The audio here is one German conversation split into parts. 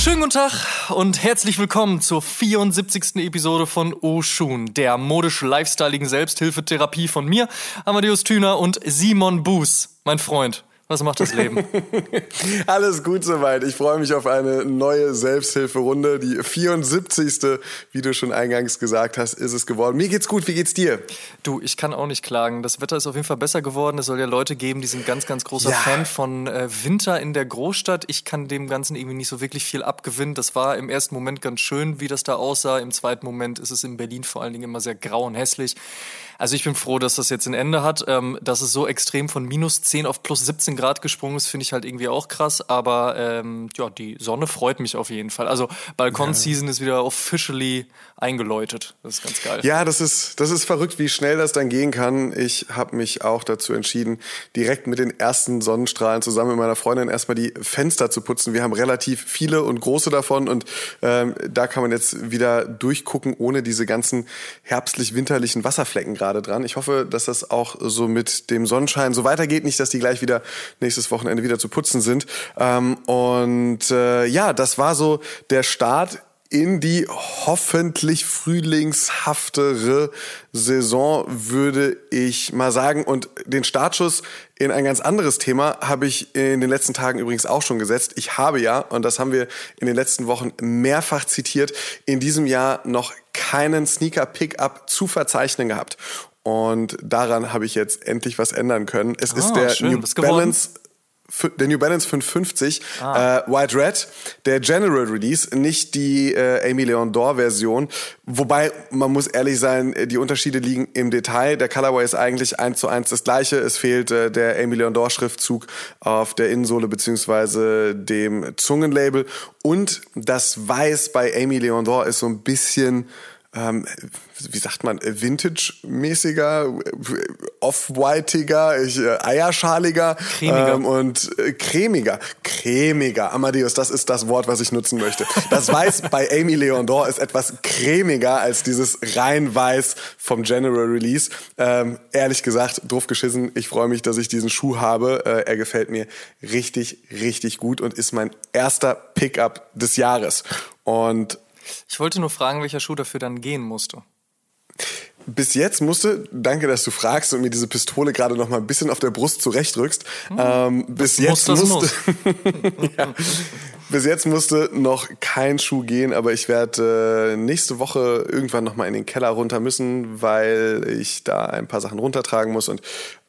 Schönen guten Tag und herzlich willkommen zur 74. Episode von Oshun, der modisch-lifestyleigen Selbsthilfetherapie von mir, Amadeus Thüner und Simon Buß, mein Freund. Was macht das Leben? Alles gut soweit. Ich freue mich auf eine neue Selbsthilferunde. Die 74. Wie du schon eingangs gesagt hast, ist es geworden. Mir geht's gut. Wie geht's dir? Du, ich kann auch nicht klagen. Das Wetter ist auf jeden Fall besser geworden. Es soll ja Leute geben, die sind ganz, ganz großer ja. Fan von äh, Winter in der Großstadt. Ich kann dem Ganzen irgendwie nicht so wirklich viel abgewinnen. Das war im ersten Moment ganz schön, wie das da aussah. Im zweiten Moment ist es in Berlin vor allen Dingen immer sehr grau und hässlich. Also ich bin froh, dass das jetzt ein Ende hat. Ähm, dass es so extrem von minus 10 auf plus 17 Grad gesprungen ist, finde ich halt irgendwie auch krass. Aber ähm, ja, die Sonne freut mich auf jeden Fall. Also Balkon-Season ja. ist wieder officially eingeläutet. Das ist ganz geil. Ja, das ist, das ist verrückt, wie schnell das dann gehen kann. Ich habe mich auch dazu entschieden, direkt mit den ersten Sonnenstrahlen zusammen mit meiner Freundin erstmal die Fenster zu putzen. Wir haben relativ viele und große davon und ähm, da kann man jetzt wieder durchgucken, ohne diese ganzen herbstlich-winterlichen Wasserflecken gerade gerade dran. Ich hoffe, dass das auch so mit dem Sonnenschein so weitergeht. Nicht, dass die gleich wieder nächstes Wochenende wieder zu putzen sind. Ähm, und äh, ja, das war so der Start in die hoffentlich frühlingshaftere Saison, würde ich mal sagen. Und den Startschuss in ein ganz anderes Thema habe ich in den letzten Tagen übrigens auch schon gesetzt. Ich habe ja, und das haben wir in den letzten Wochen mehrfach zitiert, in diesem Jahr noch keinen Sneaker-Pickup zu verzeichnen gehabt. Und daran habe ich jetzt endlich was ändern können. Es oh, ist der schön. New Balance der New Balance 550 ah. äh, White Red, der General Release, nicht die äh, Amy Leon Dor Version. Wobei man muss ehrlich sein, die Unterschiede liegen im Detail. Der Colorway ist eigentlich eins zu eins das gleiche. Es fehlt äh, der Amy Leon Dor Schriftzug auf der Innensohle beziehungsweise dem Zungenlabel und das Weiß bei Amy Leon Dor ist so ein bisschen ähm, wie sagt man, vintage-mäßiger, off-whitiger, äh, eierschaliger cremiger. Ähm, und äh, cremiger. Cremiger. Amadeus, das ist das Wort, was ich nutzen möchte. Das Weiß bei Amy Leondor ist etwas cremiger als dieses rein Weiß vom General Release. Ähm, ehrlich gesagt, drauf geschissen. Ich freue mich, dass ich diesen Schuh habe. Äh, er gefällt mir richtig, richtig gut und ist mein erster Pickup des Jahres. Und ich wollte nur fragen, welcher Schuh dafür dann gehen musste. Bis jetzt musste, danke, dass du fragst und mir diese Pistole gerade noch mal ein bisschen auf der Brust zurechtrückst. Hm. Ähm, bis jetzt muss, musste, ja, bis jetzt musste noch kein Schuh gehen, aber ich werde äh, nächste Woche irgendwann noch mal in den Keller runter müssen, weil ich da ein paar Sachen runtertragen muss und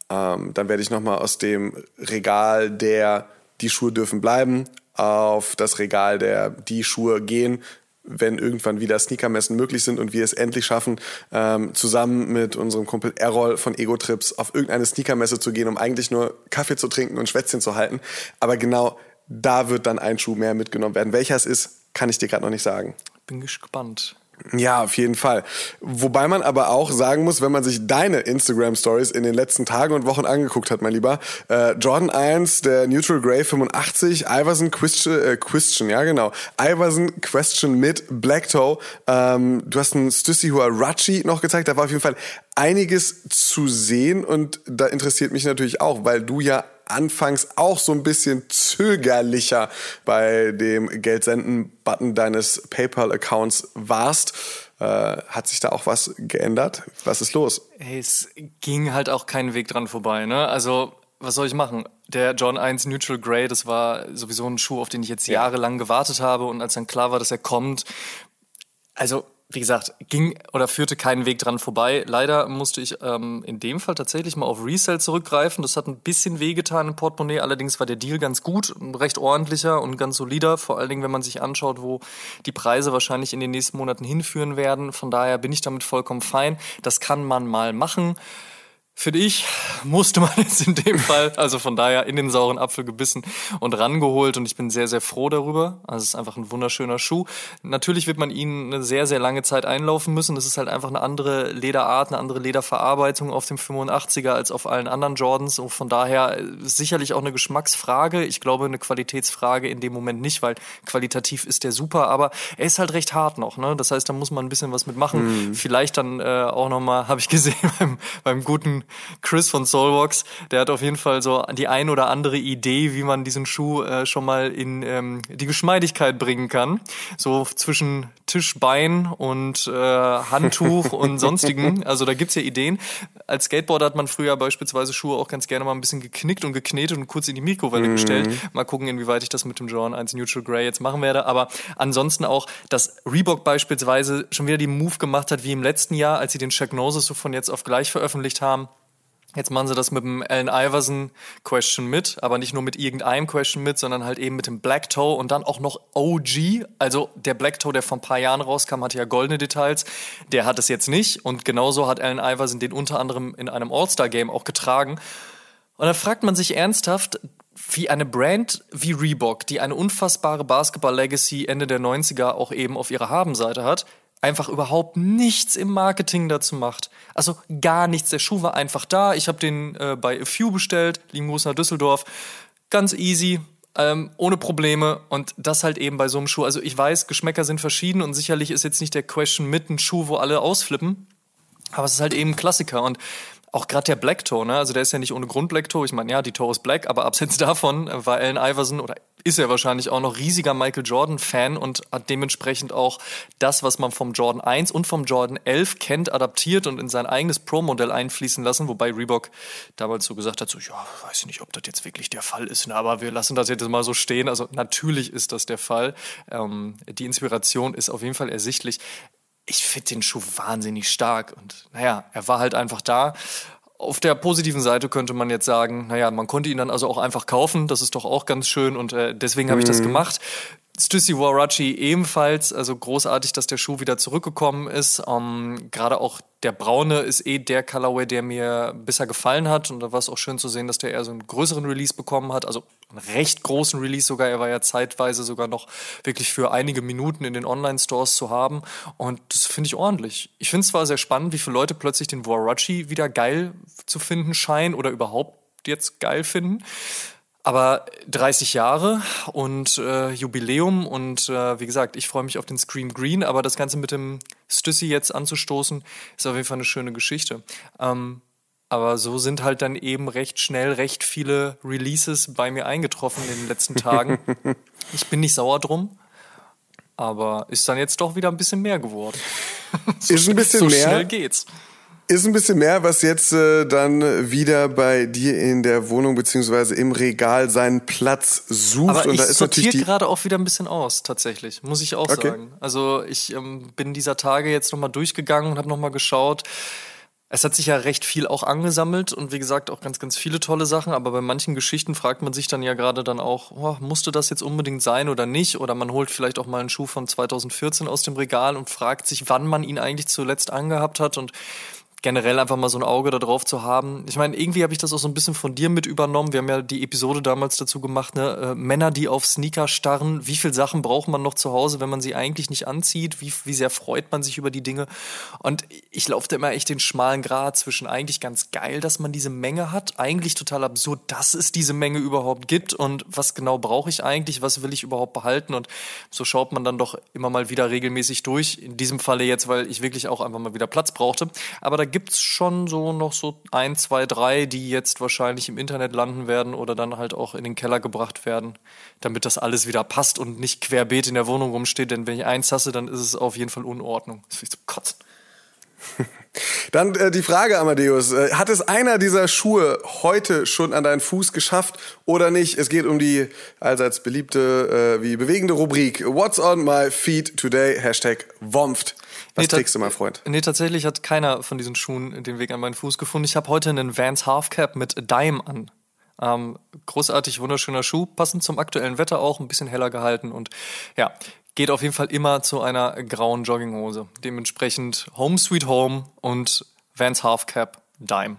ähm, dann werde ich noch mal aus dem Regal der die Schuhe dürfen bleiben auf das Regal der die Schuhe gehen wenn irgendwann wieder Sneakermessen möglich sind und wir es endlich schaffen, ähm, zusammen mit unserem Kumpel Errol von Ego Trips auf irgendeine Sneakermesse zu gehen, um eigentlich nur Kaffee zu trinken und Schwätzchen zu halten. Aber genau da wird dann ein Schuh mehr mitgenommen werden. Welcher es ist, kann ich dir gerade noch nicht sagen. Bin gespannt. Ja, auf jeden Fall. Wobei man aber auch sagen muss, wenn man sich deine Instagram Stories in den letzten Tagen und Wochen angeguckt hat, mein Lieber, äh, Jordan 1, der Neutral Grey 85, Iverson Question, äh, Question, ja genau, Iverson Question mit Black Toe, ähm, du hast einen Stussy Huarachi noch gezeigt, da war auf jeden Fall einiges zu sehen und da interessiert mich natürlich auch, weil du ja anfangs auch so ein bisschen zögerlicher bei dem Geldsenden-Button deines PayPal-Accounts warst. Äh, hat sich da auch was geändert? Was ist los? Hey, es ging halt auch keinen Weg dran vorbei. Ne? Also was soll ich machen? Der John 1 Neutral Grey, das war sowieso ein Schuh, auf den ich jetzt jahrelang gewartet habe. Und als dann klar war, dass er kommt, also wie gesagt, ging oder führte keinen Weg dran vorbei. Leider musste ich ähm, in dem Fall tatsächlich mal auf Resell zurückgreifen. Das hat ein bisschen wehgetan im Portemonnaie. Allerdings war der Deal ganz gut, recht ordentlicher und ganz solider. Vor allen Dingen, wenn man sich anschaut, wo die Preise wahrscheinlich in den nächsten Monaten hinführen werden. Von daher bin ich damit vollkommen fein. Das kann man mal machen. Finde ich, musste man jetzt in dem Fall, also von daher in den sauren Apfel gebissen und rangeholt und ich bin sehr, sehr froh darüber. Also es ist einfach ein wunderschöner Schuh. Natürlich wird man ihn eine sehr, sehr lange Zeit einlaufen müssen. Das ist halt einfach eine andere Lederart, eine andere Lederverarbeitung auf dem 85er als auf allen anderen Jordans und von daher sicherlich auch eine Geschmacksfrage. Ich glaube, eine Qualitätsfrage in dem Moment nicht, weil qualitativ ist der super, aber er ist halt recht hart noch. Ne? Das heißt, da muss man ein bisschen was mitmachen. Mhm. Vielleicht dann äh, auch nochmal, habe ich gesehen, beim, beim guten Chris von Soulbox, der hat auf jeden Fall so die ein oder andere Idee, wie man diesen Schuh äh, schon mal in ähm, die Geschmeidigkeit bringen kann. So zwischen Tischbein und äh, Handtuch und sonstigen. Also da gibt's ja Ideen. Als Skateboarder hat man früher beispielsweise Schuhe auch ganz gerne mal ein bisschen geknickt und geknetet und kurz in die Mikrowelle mhm. gestellt. Mal gucken, inwieweit ich das mit dem Jordan 1 Neutral Grey jetzt machen werde. Aber ansonsten auch, dass Reebok beispielsweise schon wieder die Move gemacht hat, wie im letzten Jahr, als sie den Check Noses so von jetzt auf gleich veröffentlicht haben Jetzt machen sie das mit dem Allen Iverson Question mit, aber nicht nur mit irgendeinem Question mit, sondern halt eben mit dem Black Toe und dann auch noch OG. Also der Black Toe, der vor ein paar Jahren rauskam, hatte ja goldene Details. Der hat es jetzt nicht und genauso hat Allen Iverson den unter anderem in einem All-Star Game auch getragen. Und da fragt man sich ernsthaft, wie eine Brand wie Reebok, die eine unfassbare Basketball-Legacy Ende der 90er auch eben auf ihrer Habenseite hat, einfach überhaupt nichts im Marketing dazu macht. Also gar nichts. Der Schuh war einfach da. Ich habe den äh, bei A Few bestellt, Gruß nach Düsseldorf. Ganz easy, ähm, ohne Probleme und das halt eben bei so einem Schuh. Also ich weiß, Geschmäcker sind verschieden und sicherlich ist jetzt nicht der Question mit ein Schuh, wo alle ausflippen. Aber es ist halt eben ein Klassiker und auch gerade der Black Toe, ne? Also der ist ja nicht ohne Grund Black Toe. Ich meine, ja, die Toe ist black, aber abseits davon war Allen Iverson oder ist er wahrscheinlich auch noch riesiger Michael Jordan Fan und hat dementsprechend auch das, was man vom Jordan 1 und vom Jordan 11 kennt, adaptiert und in sein eigenes Pro-Modell einfließen lassen, wobei Reebok damals so gesagt hat, so, ja, weiß ich nicht, ob das jetzt wirklich der Fall ist, ne? aber wir lassen das jetzt mal so stehen. Also natürlich ist das der Fall. Ähm, die Inspiration ist auf jeden Fall ersichtlich ich finde den Schuh wahnsinnig stark. Und naja, er war halt einfach da. Auf der positiven Seite könnte man jetzt sagen, naja, man konnte ihn dann also auch einfach kaufen. Das ist doch auch ganz schön und äh, deswegen habe ich das mhm. gemacht. Stussy Warachi ebenfalls, also großartig, dass der Schuh wieder zurückgekommen ist. Ähm, Gerade auch der braune ist eh der Colorway, der mir bisher gefallen hat. Und da war es auch schön zu sehen, dass der eher so einen größeren Release bekommen hat. Also einen recht großen Release sogar. Er war ja zeitweise sogar noch wirklich für einige Minuten in den Online-Stores zu haben. Und das finde ich ordentlich. Ich finde es zwar sehr spannend, wie viele Leute plötzlich den Warachi wieder geil zu finden scheinen oder überhaupt jetzt geil finden. Aber 30 Jahre und äh, Jubiläum und äh, wie gesagt, ich freue mich auf den Scream Green, aber das Ganze mit dem Stüssi jetzt anzustoßen, ist auf jeden Fall eine schöne Geschichte. Ähm, aber so sind halt dann eben recht schnell recht viele Releases bei mir eingetroffen in den letzten Tagen. ich bin nicht sauer drum, aber ist dann jetzt doch wieder ein bisschen mehr geworden. ist ein bisschen so mehr. So schnell geht's. Ist ein bisschen mehr, was jetzt äh, dann wieder bei dir in der Wohnung beziehungsweise im Regal seinen Platz sucht. Aber und ich da ist sortiere gerade auch wieder ein bisschen aus, tatsächlich, muss ich auch okay. sagen. Also ich ähm, bin dieser Tage jetzt nochmal durchgegangen und habe nochmal geschaut. Es hat sich ja recht viel auch angesammelt und wie gesagt auch ganz, ganz viele tolle Sachen, aber bei manchen Geschichten fragt man sich dann ja gerade dann auch, oh, musste das jetzt unbedingt sein oder nicht? Oder man holt vielleicht auch mal einen Schuh von 2014 aus dem Regal und fragt sich, wann man ihn eigentlich zuletzt angehabt hat und generell einfach mal so ein Auge darauf zu haben. Ich meine, irgendwie habe ich das auch so ein bisschen von dir mit übernommen. Wir haben ja die Episode damals dazu gemacht, ne? Äh, Männer, die auf Sneaker starren. Wie viel Sachen braucht man noch zu Hause, wenn man sie eigentlich nicht anzieht? Wie, wie sehr freut man sich über die Dinge? Und ich laufe da immer echt den schmalen Grad zwischen eigentlich ganz geil, dass man diese Menge hat, eigentlich total absurd, dass es diese Menge überhaupt gibt und was genau brauche ich eigentlich, was will ich überhaupt behalten? Und so schaut man dann doch immer mal wieder regelmäßig durch. In diesem Falle jetzt, weil ich wirklich auch einfach mal wieder Platz brauchte. Aber da gibt's schon so noch so ein, zwei, drei, die jetzt wahrscheinlich im Internet landen werden oder dann halt auch in den Keller gebracht werden, damit das alles wieder passt und nicht querbeet in der Wohnung rumsteht. Denn wenn ich eins hasse, dann ist es auf jeden Fall Unordnung. Das ist so kotzen. Dann äh, die Frage, Amadeus. Äh, hat es einer dieser Schuhe heute schon an deinen Fuß geschafft oder nicht? Es geht um die allseits beliebte äh, wie bewegende Rubrik What's on my feet today? Hashtag WOMFT. Was nee, trägst du, mein Freund? Nee, tatsächlich hat keiner von diesen Schuhen den Weg an meinen Fuß gefunden. Ich habe heute einen Vans Halfcap mit Dime an. Ähm, großartig, wunderschöner Schuh, passend zum aktuellen Wetter auch, ein bisschen heller gehalten und ja, geht auf jeden Fall immer zu einer grauen Jogginghose. Dementsprechend Home Sweet Home und Vans Halfcap Dime.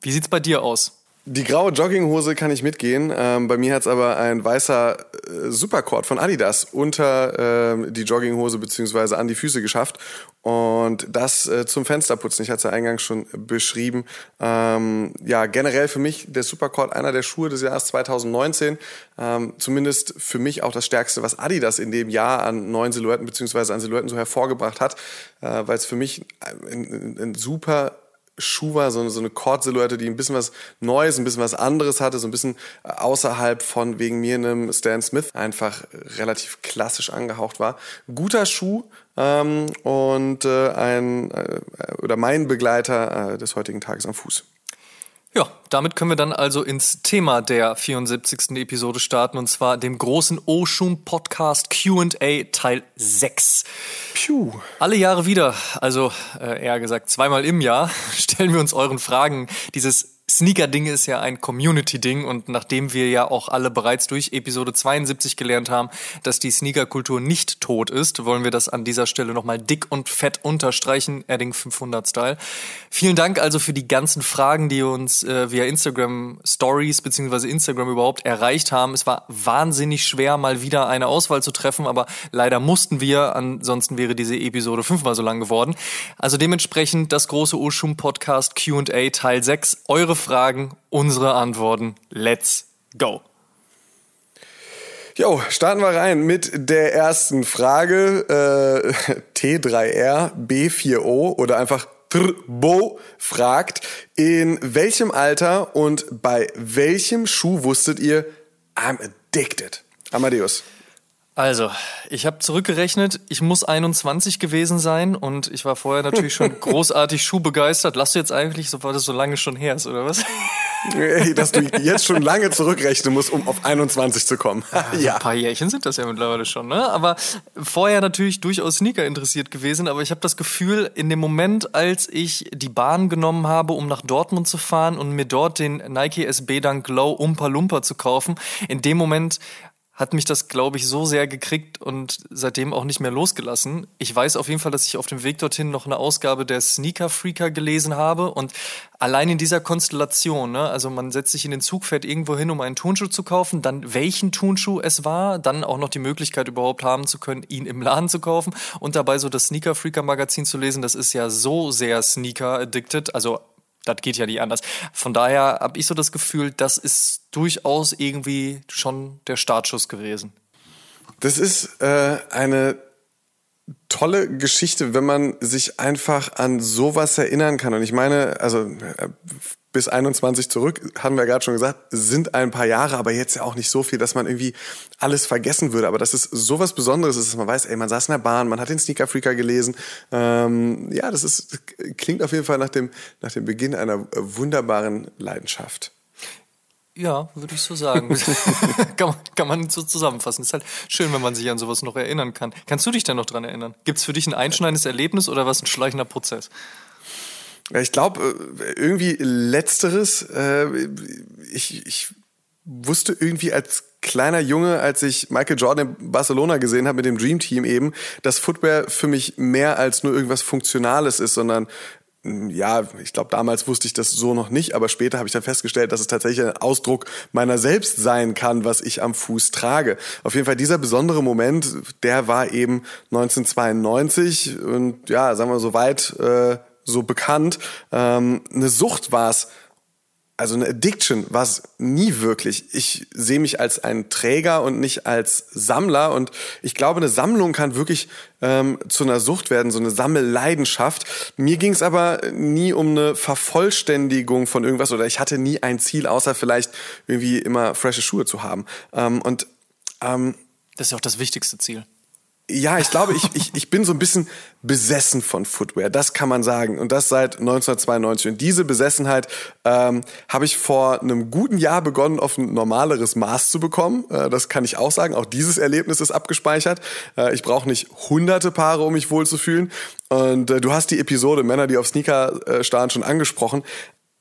Wie sieht's bei dir aus? Die graue Jogginghose kann ich mitgehen. Ähm, bei mir hat's aber ein weißer äh, Supercord von Adidas unter ähm, die Jogginghose beziehungsweise an die Füße geschafft. Und das äh, zum Fensterputzen. Ich hatte es ja eingangs schon beschrieben. Ähm, ja, generell für mich der Supercord einer der Schuhe des Jahres 2019. Ähm, zumindest für mich auch das Stärkste, was Adidas in dem Jahr an neuen Silhouetten beziehungsweise an Silhouetten so hervorgebracht hat. Äh, Weil es für mich ein, ein, ein super Schuh war, so eine, so eine Kord-Silhouette, die ein bisschen was Neues, ein bisschen was anderes hatte, so ein bisschen außerhalb von wegen mir einem Stan Smith einfach relativ klassisch angehaucht war. Guter Schuh ähm, und äh, ein äh, oder mein Begleiter äh, des heutigen Tages am Fuß. Ja, damit können wir dann also ins Thema der 74. Episode starten und zwar dem großen Oshun Podcast Q&A Teil 6. Puh. Alle Jahre wieder, also äh, eher gesagt zweimal im Jahr, stellen wir uns euren Fragen dieses Sneaker-Ding ist ja ein Community-Ding und nachdem wir ja auch alle bereits durch Episode 72 gelernt haben, dass die Sneaker-Kultur nicht tot ist, wollen wir das an dieser Stelle nochmal dick und fett unterstreichen, Adding 500 Style. Vielen Dank also für die ganzen Fragen, die uns äh, via Instagram Stories beziehungsweise Instagram überhaupt erreicht haben. Es war wahnsinnig schwer, mal wieder eine Auswahl zu treffen, aber leider mussten wir, ansonsten wäre diese Episode fünfmal so lang geworden. Also dementsprechend das große Urschumm Podcast Q&A Teil 6. Eure eure Fragen, unsere Antworten. Let's go. Jo, starten wir rein mit der ersten Frage. Äh, T3R B4O oder einfach Trbo fragt, in welchem Alter und bei welchem Schuh wusstet ihr, I'm addicted? Amadeus. Also, ich habe zurückgerechnet, ich muss 21 gewesen sein und ich war vorher natürlich schon großartig schuhbegeistert. Lass du jetzt eigentlich, so war das so lange schon her ist, oder was? Dass du jetzt schon lange zurückrechnen musst, um auf 21 zu kommen. ja. Ein paar Jährchen sind das ja mittlerweile schon, ne? Aber vorher natürlich durchaus Sneaker interessiert gewesen, aber ich habe das Gefühl, in dem Moment, als ich die Bahn genommen habe, um nach Dortmund zu fahren und mir dort den Nike SB Dunk Glow Umpa Lumpa zu kaufen, in dem Moment hat mich das, glaube ich, so sehr gekriegt und seitdem auch nicht mehr losgelassen. Ich weiß auf jeden Fall, dass ich auf dem Weg dorthin noch eine Ausgabe der Sneaker Freaker gelesen habe und allein in dieser Konstellation, ne, also man setzt sich in den Zug, fährt irgendwo hin, um einen Turnschuh zu kaufen, dann welchen Turnschuh es war, dann auch noch die Möglichkeit überhaupt haben zu können, ihn im Laden zu kaufen und dabei so das Sneaker Freaker Magazin zu lesen, das ist ja so sehr Sneaker addicted, also das geht ja nicht anders. Von daher habe ich so das Gefühl, das ist durchaus irgendwie schon der Startschuss gewesen. Das ist äh, eine tolle Geschichte, wenn man sich einfach an sowas erinnern kann. Und ich meine, also äh, bis 21 zurück, haben wir gerade schon gesagt, sind ein paar Jahre, aber jetzt ja auch nicht so viel, dass man irgendwie alles vergessen würde. Aber das ist sowas Besonderes, dass man weiß, ey, man saß in der Bahn, man hat den Sneaker Freaker gelesen. Ähm, ja, das ist klingt auf jeden Fall nach dem nach dem Beginn einer wunderbaren Leidenschaft. Ja, würde ich so sagen. kann, man, kann man so zusammenfassen. Ist halt schön, wenn man sich an sowas noch erinnern kann. Kannst du dich denn noch dran erinnern? Gibt es für dich ein einschneidendes Erlebnis oder was ein schleichender Prozess? Ich glaube, äh, irgendwie letzteres. Äh, ich, ich wusste irgendwie als kleiner Junge, als ich Michael Jordan in Barcelona gesehen habe mit dem Dream Team eben, dass Footwear für mich mehr als nur irgendwas Funktionales ist, sondern hm, ja, ich glaube, damals wusste ich das so noch nicht, aber später habe ich dann festgestellt, dass es tatsächlich ein Ausdruck meiner selbst sein kann, was ich am Fuß trage. Auf jeden Fall dieser besondere Moment, der war eben 1992 und ja, sagen wir so weit äh, so bekannt. Ähm, eine Sucht war es, also eine Addiction war es nie wirklich. Ich sehe mich als ein Träger und nicht als Sammler. Und ich glaube, eine Sammlung kann wirklich ähm, zu einer Sucht werden, so eine Sammelleidenschaft. Mir ging es aber nie um eine Vervollständigung von irgendwas oder ich hatte nie ein Ziel, außer vielleicht irgendwie immer frische Schuhe zu haben. Ähm, und ähm, das ist ja auch das wichtigste Ziel. Ja, ich glaube, ich, ich, ich bin so ein bisschen besessen von Footwear, das kann man sagen. Und das seit 1992. Und diese Besessenheit ähm, habe ich vor einem guten Jahr begonnen, auf ein normaleres Maß zu bekommen. Äh, das kann ich auch sagen. Auch dieses Erlebnis ist abgespeichert. Äh, ich brauche nicht hunderte Paare, um mich wohlzufühlen. Und äh, du hast die Episode Männer, die auf Sneaker äh, starren, schon angesprochen.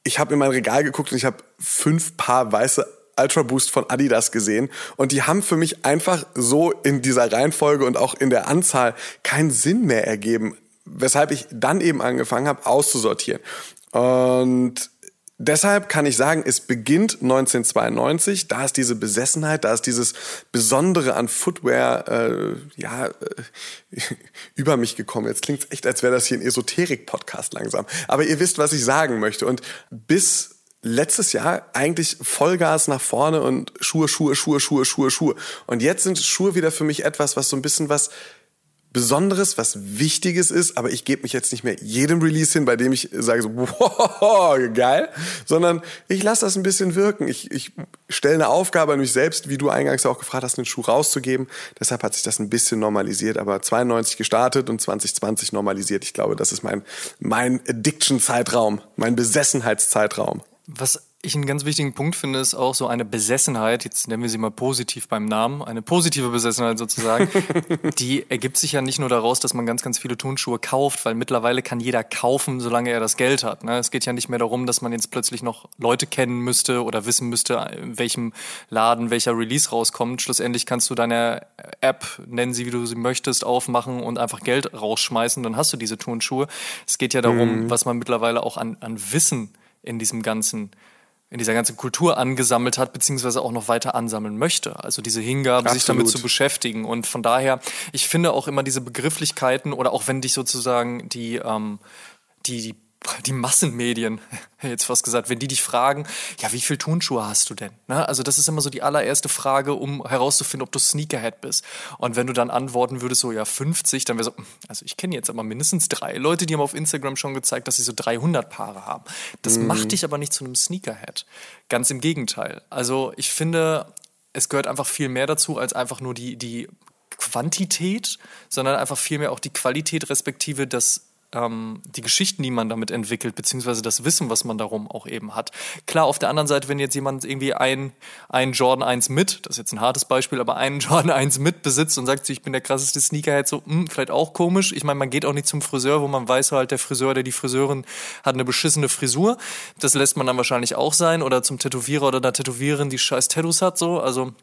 Ich habe in mein Regal geguckt und ich habe fünf Paar weiße Ultra Boost von Adidas gesehen und die haben für mich einfach so in dieser Reihenfolge und auch in der Anzahl keinen Sinn mehr ergeben, weshalb ich dann eben angefangen habe auszusortieren. Und Deshalb kann ich sagen, es beginnt 1992. Da ist diese Besessenheit, da ist dieses Besondere an Footwear äh, ja äh, über mich gekommen. Jetzt klingt es echt, als wäre das hier ein Esoterik-Podcast langsam. Aber ihr wisst, was ich sagen möchte. Und bis letztes Jahr eigentlich Vollgas nach vorne und Schuhe, Schuhe, Schuhe, Schuhe, Schuhe, Schuhe. Und jetzt sind Schuhe wieder für mich etwas, was so ein bisschen was Besonderes, was Wichtiges ist, aber ich gebe mich jetzt nicht mehr jedem Release hin, bei dem ich sage so, wow, geil, sondern ich lasse das ein bisschen wirken. Ich, ich stelle eine Aufgabe an mich selbst, wie du eingangs auch gefragt hast, einen Schuh rauszugeben. Deshalb hat sich das ein bisschen normalisiert, aber 92 gestartet und 2020 normalisiert. Ich glaube, das ist mein, mein Addiction-Zeitraum, mein Besessenheitszeitraum. Was ich einen ganz wichtigen Punkt finde, ist auch so eine Besessenheit, jetzt nennen wir sie mal positiv beim Namen, eine positive Besessenheit sozusagen, die ergibt sich ja nicht nur daraus, dass man ganz, ganz viele Turnschuhe kauft, weil mittlerweile kann jeder kaufen, solange er das Geld hat. Ne? Es geht ja nicht mehr darum, dass man jetzt plötzlich noch Leute kennen müsste oder wissen müsste, in welchem Laden welcher Release rauskommt. Schlussendlich kannst du deine App, nennen sie wie du sie möchtest, aufmachen und einfach Geld rausschmeißen, dann hast du diese Turnschuhe. Es geht ja darum, mhm. was man mittlerweile auch an, an Wissen in diesem ganzen in dieser ganzen Kultur angesammelt hat, beziehungsweise auch noch weiter ansammeln möchte. Also diese Hingabe, Absolut. sich damit zu beschäftigen. Und von daher, ich finde auch immer diese Begrifflichkeiten oder auch wenn dich sozusagen die, ähm, die, die die Massenmedien, jetzt fast gesagt, wenn die dich fragen, ja, wie viel Turnschuhe hast du denn? Ne? Also das ist immer so die allererste Frage, um herauszufinden, ob du Sneakerhead bist. Und wenn du dann antworten würdest, so ja 50, dann wäre so, hm, also ich kenne jetzt aber mindestens drei Leute, die haben auf Instagram schon gezeigt, dass sie so 300 Paare haben. Das mhm. macht dich aber nicht zu einem Sneakerhead. Ganz im Gegenteil. Also ich finde, es gehört einfach viel mehr dazu, als einfach nur die, die Quantität, sondern einfach vielmehr auch die Qualität respektive das ähm, die Geschichten, die man damit entwickelt, beziehungsweise das Wissen, was man darum auch eben hat. Klar, auf der anderen Seite, wenn jetzt jemand irgendwie ein, ein Jordan 1 mit, das ist jetzt ein hartes Beispiel, aber einen Jordan 1 mit besitzt und sagt, ich bin der krasseste Sneakerhead, so, mh, hm, vielleicht auch komisch. Ich meine, man geht auch nicht zum Friseur, wo man weiß halt, der Friseur oder die Friseurin hat eine beschissene Frisur. Das lässt man dann wahrscheinlich auch sein. Oder zum Tätowierer oder der Tätowiererin, die scheiß Tattoos hat, so. Also,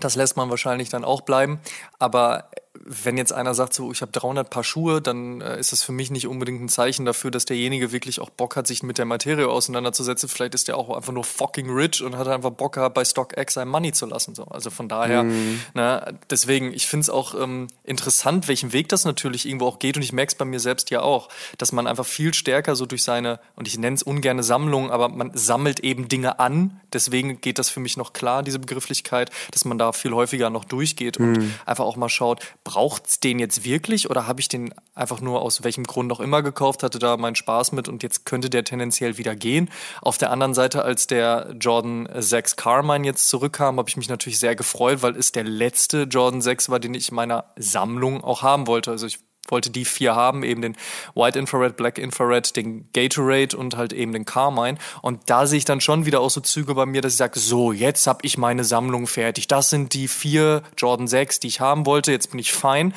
das lässt man wahrscheinlich dann auch bleiben. Aber wenn jetzt einer sagt, so ich habe 300 Paar Schuhe, dann äh, ist das für mich nicht unbedingt ein Zeichen dafür, dass derjenige wirklich auch Bock hat, sich mit der Materie auseinanderzusetzen. Vielleicht ist der auch einfach nur fucking rich und hat einfach Bock gehabt, bei StockX sein Money zu lassen. So. Also von daher, mhm. na, ne, deswegen, ich finde es auch ähm, interessant, welchen Weg das natürlich irgendwo auch geht und ich merke es bei mir selbst ja auch, dass man einfach viel stärker so durch seine, und ich nenne es ungerne Sammlung, aber man sammelt eben Dinge an. Deswegen geht das für mich noch klar, diese Begrifflichkeit, dass man da viel häufiger noch durchgeht mhm. und einfach auch mal schaut, braucht es den jetzt wirklich oder habe ich den einfach nur aus welchem Grund auch immer gekauft, hatte da meinen Spaß mit und jetzt könnte der tendenziell wieder gehen. Auf der anderen Seite, als der Jordan 6 Carmine jetzt zurückkam, habe ich mich natürlich sehr gefreut, weil es der letzte Jordan 6 war, den ich in meiner Sammlung auch haben wollte. Also ich wollte die vier haben, eben den White Infrared, Black Infrared, den Gatorade und halt eben den Carmine. Und da sehe ich dann schon wieder auch so Züge bei mir, dass ich sage, so, jetzt habe ich meine Sammlung fertig. Das sind die vier Jordan 6, die ich haben wollte. Jetzt bin ich fein.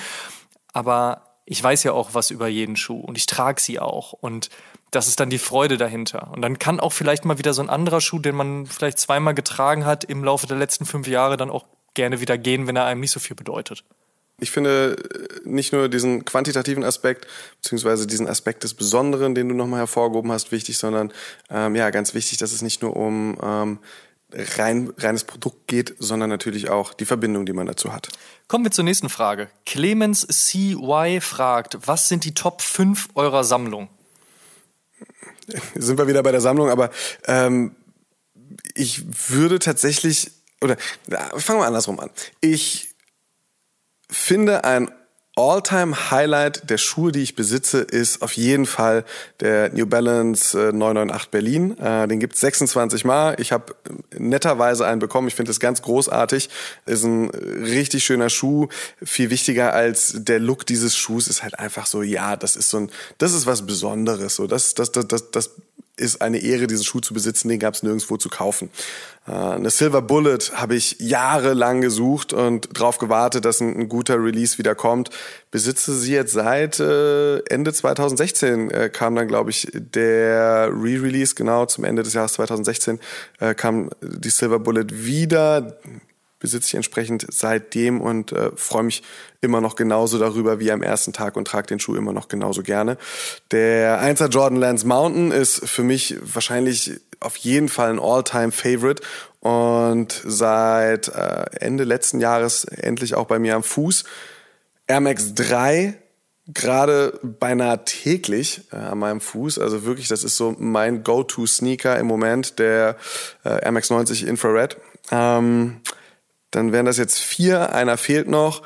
Aber ich weiß ja auch was über jeden Schuh und ich trage sie auch. Und das ist dann die Freude dahinter. Und dann kann auch vielleicht mal wieder so ein anderer Schuh, den man vielleicht zweimal getragen hat, im Laufe der letzten fünf Jahre dann auch gerne wieder gehen, wenn er einem nicht so viel bedeutet. Ich finde äh, nicht nur diesen quantitativen Aspekt, beziehungsweise diesen Aspekt des Besonderen, den du nochmal hervorgehoben hast, wichtig, sondern ähm, ja, ganz wichtig, dass es nicht nur um ähm, rein, reines Produkt geht, sondern natürlich auch die Verbindung, die man dazu hat. Kommen wir zur nächsten Frage. Clemens CY fragt, was sind die Top 5 eurer Sammlung? Sind wir wieder bei der Sammlung, aber ähm, ich würde tatsächlich, oder fangen wir andersrum an. Ich finde ein All-Time-Highlight der Schuhe, die ich besitze, ist auf jeden Fall der New Balance 998 äh, Berlin. Äh, den gibt's 26 Mal. Ich habe netterweise einen bekommen. Ich finde das ganz großartig. Ist ein richtig schöner Schuh. Viel wichtiger als der Look dieses Schuhs ist halt einfach so, ja, das ist so ein, das ist was Besonderes. So, das, das, das, das, das ist eine Ehre, diesen Schuh zu besitzen. Den gab es nirgendwo zu kaufen. Äh, eine Silver Bullet habe ich jahrelang gesucht und darauf gewartet, dass ein, ein, guter Release wieder kommt. Besitze sie jetzt seit äh, Ende 2016 äh, kam dann, glaube ich, der Re-Release, genau zum Ende des Jahres 2016 äh, kam die Silver Bullet wieder besitze ich entsprechend seitdem und äh, freue mich immer noch genauso darüber wie am ersten Tag und trage den Schuh immer noch genauso gerne. Der 1er Jordan Lance Mountain ist für mich wahrscheinlich auf jeden Fall ein All-Time-Favorite und seit äh, Ende letzten Jahres endlich auch bei mir am Fuß. Air Max 3 gerade beinahe täglich äh, an meinem Fuß. Also wirklich, das ist so mein Go-To-Sneaker im Moment, der äh, Air Max 90 Infrared. Ähm, dann wären das jetzt vier, einer fehlt noch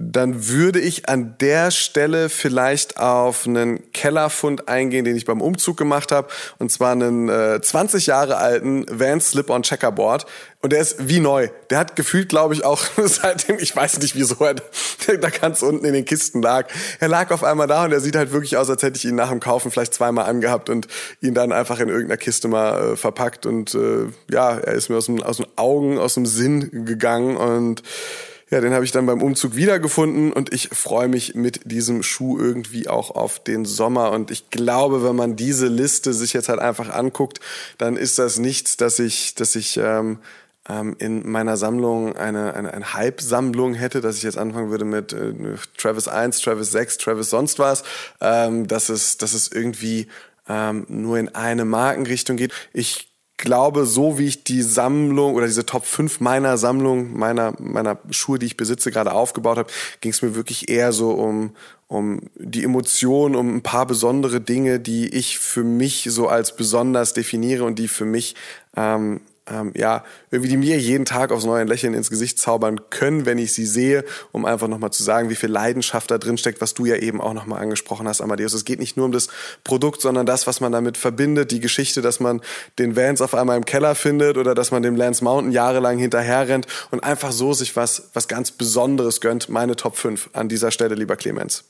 dann würde ich an der Stelle vielleicht auf einen Kellerfund eingehen, den ich beim Umzug gemacht habe. Und zwar einen äh, 20 Jahre alten Vans Slip-on Checkerboard. Und der ist wie neu. Der hat gefühlt, glaube ich, auch seitdem, ich weiß nicht wieso er da ganz unten in den Kisten lag. Er lag auf einmal da und er sieht halt wirklich aus, als hätte ich ihn nach dem Kaufen vielleicht zweimal angehabt und ihn dann einfach in irgendeiner Kiste mal äh, verpackt. Und äh, ja, er ist mir aus, dem, aus den Augen, aus dem Sinn gegangen und ja, den habe ich dann beim Umzug wiedergefunden und ich freue mich mit diesem Schuh irgendwie auch auf den Sommer. Und ich glaube, wenn man diese Liste sich jetzt halt einfach anguckt, dann ist das nichts, dass ich, dass ich ähm, ähm, in meiner Sammlung eine, eine, eine Hype-Sammlung hätte, dass ich jetzt anfangen würde mit äh, Travis 1, Travis 6, Travis sonst was. Ähm, dass, es, dass es irgendwie ähm, nur in eine Markenrichtung geht. Ich glaube, so wie ich die Sammlung oder diese Top 5 meiner Sammlung, meiner, meiner Schuhe, die ich besitze, gerade aufgebaut habe, ging es mir wirklich eher so um, um die Emotionen, um ein paar besondere Dinge, die ich für mich so als besonders definiere und die für mich ähm, ähm, ja, irgendwie die mir jeden Tag aufs neue Lächeln ins Gesicht zaubern können, wenn ich sie sehe, um einfach nochmal zu sagen, wie viel Leidenschaft da drin steckt, was du ja eben auch nochmal angesprochen hast, Amadeus. Es geht nicht nur um das Produkt, sondern das, was man damit verbindet, die Geschichte, dass man den Vans auf einmal im Keller findet oder dass man dem Lance Mountain jahrelang hinterher rennt und einfach so sich was, was ganz Besonderes gönnt. Meine Top 5 an dieser Stelle, lieber Clemens.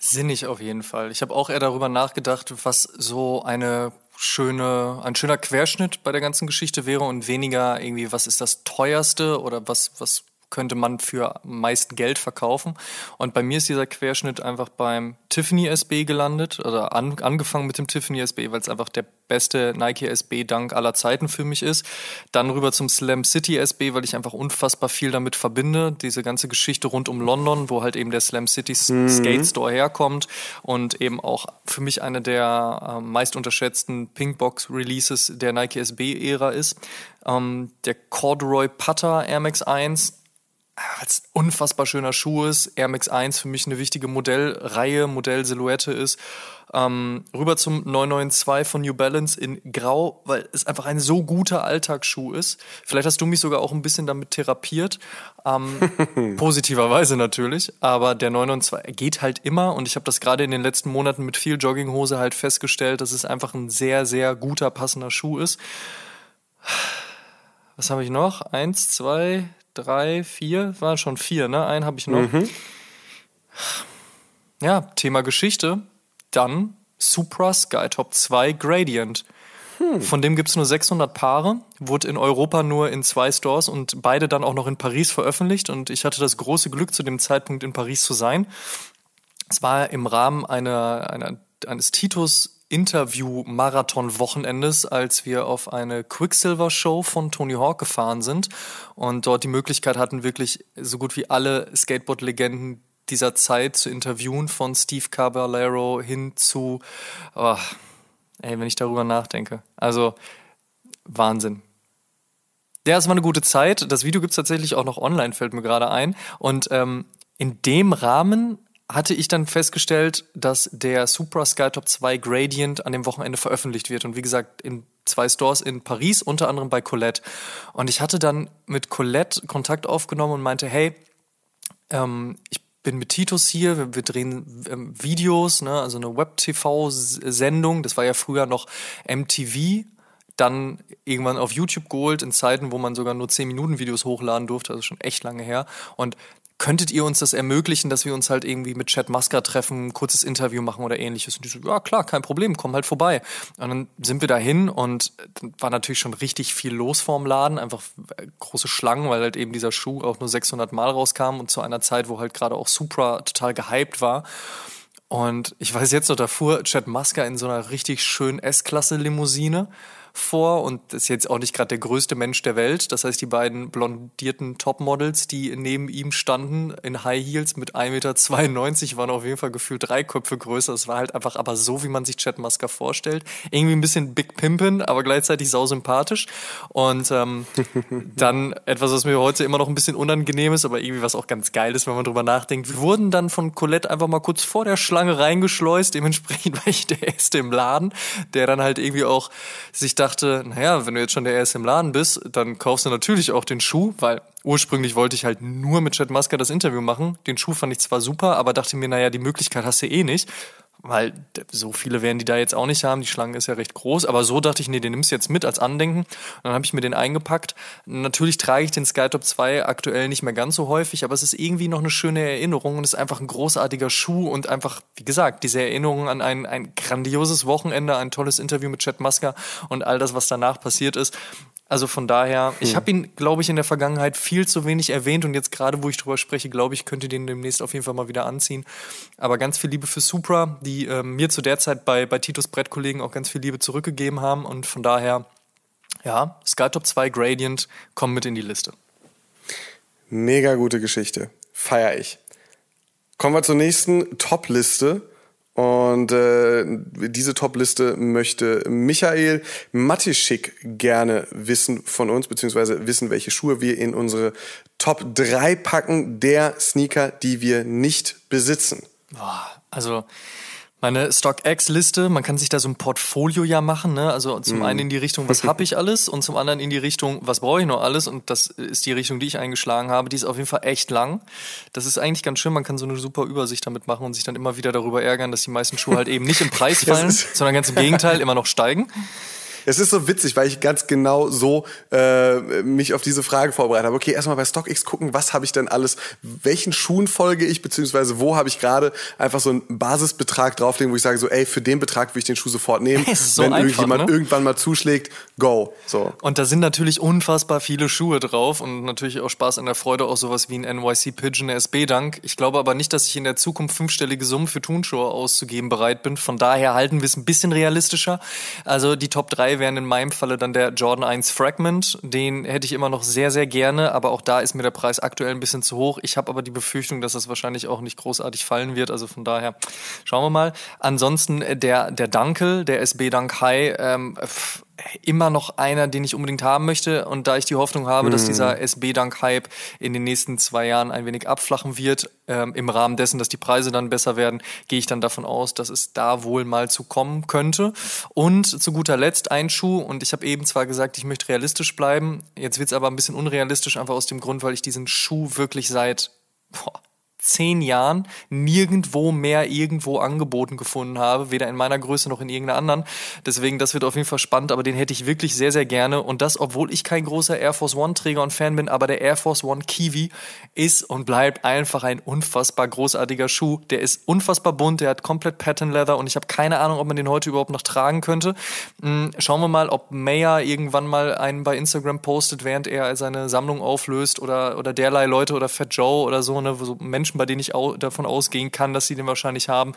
Sinnig auf jeden Fall. Ich habe auch eher darüber nachgedacht, was so eine schöne, ein schöner Querschnitt bei der ganzen Geschichte wäre und weniger irgendwie, was ist das teuerste oder was, was könnte man für am meisten Geld verkaufen. Und bei mir ist dieser Querschnitt einfach beim Tiffany SB gelandet oder an, angefangen mit dem Tiffany SB, weil es einfach der beste Nike SB Dank aller Zeiten für mich ist. Dann rüber zum Slam City SB, weil ich einfach unfassbar viel damit verbinde. Diese ganze Geschichte rund um London, wo halt eben der Slam City mhm. Skate Store herkommt und eben auch für mich eine der äh, meist unterschätzten Pinkbox Releases der Nike SB Ära ist. Ähm, der Corduroy Putter Air Max 1 als unfassbar schöner Schuh ist. Air Max 1 für mich eine wichtige Modellreihe, Modellsilhouette ist. Ähm, rüber zum 992 von New Balance in Grau, weil es einfach ein so guter Alltagsschuh ist. Vielleicht hast du mich sogar auch ein bisschen damit therapiert. Ähm, positiverweise natürlich. Aber der 992 geht halt immer und ich habe das gerade in den letzten Monaten mit viel Jogginghose halt festgestellt, dass es einfach ein sehr, sehr guter, passender Schuh ist. Was habe ich noch? Eins, zwei, drei, vier, waren schon vier, ne? Einen habe ich noch. Mhm. Ja, Thema Geschichte. Dann Supra Skytop 2 Gradient. Hm. Von dem gibt es nur 600 Paare, wurde in Europa nur in zwei Stores und beide dann auch noch in Paris veröffentlicht. Und ich hatte das große Glück, zu dem Zeitpunkt in Paris zu sein. Es war im Rahmen einer, einer, eines Titus Interview-Marathon-Wochenendes, als wir auf eine Quicksilver-Show von Tony Hawk gefahren sind und dort die Möglichkeit hatten, wirklich so gut wie alle Skateboard-Legenden dieser Zeit zu interviewen, von Steve Caballero hin zu, oh, ey, wenn ich darüber nachdenke. Also Wahnsinn. Ja, es war eine gute Zeit. Das Video gibt's tatsächlich auch noch online, fällt mir gerade ein. Und ähm, in dem Rahmen hatte ich dann festgestellt, dass der Supra Skytop 2 Gradient an dem Wochenende veröffentlicht wird. Und wie gesagt, in zwei Stores in Paris, unter anderem bei Colette. Und ich hatte dann mit Colette Kontakt aufgenommen und meinte, hey, ähm, ich bin mit Titus hier, wir, wir drehen ähm, Videos, ne, also eine Web-TV-Sendung. Das war ja früher noch MTV dann irgendwann auf YouTube geholt in Zeiten, wo man sogar nur 10 Minuten Videos hochladen durfte, also schon echt lange her. Und könntet ihr uns das ermöglichen, dass wir uns halt irgendwie mit Chad Musker treffen, ein kurzes Interview machen oder ähnliches? Und die so, ja klar, kein Problem, komm halt vorbei. Und dann sind wir dahin und dann war natürlich schon richtig viel los vorm Laden, einfach große Schlangen, weil halt eben dieser Schuh auch nur 600 Mal rauskam und zu einer Zeit, wo halt gerade auch Supra total gehypt war. Und ich weiß jetzt noch, da fuhr Chad Musker in so einer richtig schönen S-Klasse-Limousine vor und ist jetzt auch nicht gerade der größte Mensch der Welt. Das heißt, die beiden blondierten Topmodels, die neben ihm standen in High Heels mit 1,92 Meter, waren auf jeden Fall gefühlt drei Köpfe größer. Es war halt einfach aber so, wie man sich Chad Musker vorstellt. Irgendwie ein bisschen Big Pimpin, aber gleichzeitig sau sympathisch. Und ähm, dann etwas, was mir heute immer noch ein bisschen unangenehm ist, aber irgendwie was auch ganz geil ist, wenn man drüber nachdenkt. Wir wurden dann von Colette einfach mal kurz vor der Schlange reingeschleust. Dementsprechend war ich der Erste im Laden, der dann halt irgendwie auch sich dachte, naja, wenn du jetzt schon der Erste im Laden bist, dann kaufst du natürlich auch den Schuh, weil ursprünglich wollte ich halt nur mit Chad Musker das Interview machen. Den Schuh fand ich zwar super, aber dachte mir, naja, die Möglichkeit hast du eh nicht weil so viele werden die da jetzt auch nicht haben. Die Schlange ist ja recht groß, aber so dachte ich, nee, den nimmst du jetzt mit als Andenken. Und dann habe ich mir den eingepackt. Natürlich trage ich den Skytop 2 aktuell nicht mehr ganz so häufig, aber es ist irgendwie noch eine schöne Erinnerung und ist einfach ein großartiger Schuh und einfach, wie gesagt, diese Erinnerung an ein, ein grandioses Wochenende, ein tolles Interview mit Chad Musker und all das, was danach passiert ist. Also von daher, ich hm. habe ihn, glaube ich, in der Vergangenheit viel zu wenig erwähnt und jetzt gerade, wo ich drüber spreche, glaube ich, könnte den demnächst auf jeden Fall mal wieder anziehen. Aber ganz viel Liebe für Supra, die äh, mir zu der Zeit bei, bei Titos Brettkollegen auch ganz viel Liebe zurückgegeben haben und von daher, ja, Skytop 2 Gradient kommen mit in die Liste. Mega gute Geschichte. Feier ich. Kommen wir zur nächsten Top-Liste. Und äh, diese Top-Liste möchte Michael Matischik gerne wissen von uns, beziehungsweise wissen, welche Schuhe wir in unsere Top 3 packen der Sneaker, die wir nicht besitzen. Boah, also meine StockX-Liste, man kann sich da so ein Portfolio ja machen, ne? Also zum mm. einen in die Richtung, was habe ich alles und zum anderen in die Richtung, was brauche ich noch alles und das ist die Richtung, die ich eingeschlagen habe. Die ist auf jeden Fall echt lang. Das ist eigentlich ganz schön, man kann so eine super Übersicht damit machen und sich dann immer wieder darüber ärgern, dass die meisten Schuhe halt eben nicht im Preis fallen, sondern ganz im Gegenteil immer noch steigen. Es ist so witzig, weil ich ganz genau so äh, mich auf diese Frage vorbereitet habe. Okay, erstmal bei StockX gucken, was habe ich denn alles, welchen Schuhen folge ich, beziehungsweise wo habe ich gerade einfach so einen Basisbetrag drauflegen, wo ich sage so, ey, für den Betrag will ich den Schuh sofort nehmen. So Wenn einfach, irgendjemand ne? irgendwann mal zuschlägt, go. So. Und da sind natürlich unfassbar viele Schuhe drauf und natürlich auch Spaß an der Freude, auch sowas wie ein NYC Pigeon SB Dank. Ich glaube aber nicht, dass ich in der Zukunft fünfstellige Summen für Turnschuhe auszugeben bereit bin. Von daher halten wir es ein bisschen realistischer. Also die Top 3 wären in meinem Falle dann der Jordan 1 Fragment. Den hätte ich immer noch sehr, sehr gerne, aber auch da ist mir der Preis aktuell ein bisschen zu hoch. Ich habe aber die Befürchtung, dass das wahrscheinlich auch nicht großartig fallen wird. Also von daher schauen wir mal. Ansonsten der, der Dunkel, der SB Dunk High, ähm, immer noch einer, den ich unbedingt haben möchte. Und da ich die Hoffnung habe, mhm. dass dieser SB-Dank-Hype in den nächsten zwei Jahren ein wenig abflachen wird, ähm, im Rahmen dessen, dass die Preise dann besser werden, gehe ich dann davon aus, dass es da wohl mal zu kommen könnte. Und zu guter Letzt ein Schuh. Und ich habe eben zwar gesagt, ich möchte realistisch bleiben. Jetzt wird es aber ein bisschen unrealistisch, einfach aus dem Grund, weil ich diesen Schuh wirklich seit boah, zehn Jahren nirgendwo mehr irgendwo angeboten gefunden habe, weder in meiner Größe noch in irgendeiner anderen. Deswegen, das wird auf jeden Fall spannend, aber den hätte ich wirklich sehr, sehr gerne. Und das, obwohl ich kein großer Air Force One Träger und Fan bin, aber der Air Force One Kiwi ist und bleibt einfach ein unfassbar großartiger Schuh. Der ist unfassbar bunt, der hat komplett Pattern Leather und ich habe keine Ahnung, ob man den heute überhaupt noch tragen könnte. Hm, schauen wir mal, ob Mayer irgendwann mal einen bei Instagram postet, während er seine Sammlung auflöst oder, oder derlei Leute oder Fat Joe oder so, ne, so Menschen Menschen, bei denen ich au davon ausgehen kann, dass sie den wahrscheinlich haben,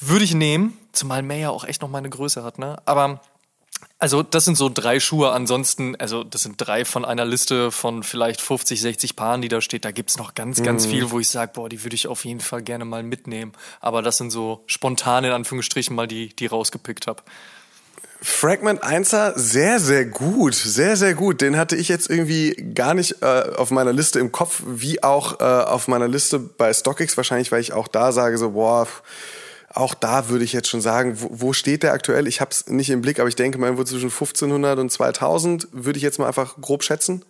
würde ich nehmen. Zumal Mayer auch echt noch mal eine Größe hat, ne? Aber also das sind so drei Schuhe. Ansonsten, also das sind drei von einer Liste von vielleicht 50, 60 Paaren, die da steht. Da gibt es noch ganz, ganz mhm. viel, wo ich sage, boah, die würde ich auf jeden Fall gerne mal mitnehmen. Aber das sind so spontan in Anführungsstrichen mal die, die rausgepickt habe. Fragment 1er, sehr, sehr gut, sehr, sehr gut. Den hatte ich jetzt irgendwie gar nicht äh, auf meiner Liste im Kopf, wie auch äh, auf meiner Liste bei StockX, wahrscheinlich, weil ich auch da sage, so, boah, auch da würde ich jetzt schon sagen, wo, wo steht der aktuell? Ich habe es nicht im Blick, aber ich denke mal irgendwo zwischen 1500 und 2000, würde ich jetzt mal einfach grob schätzen.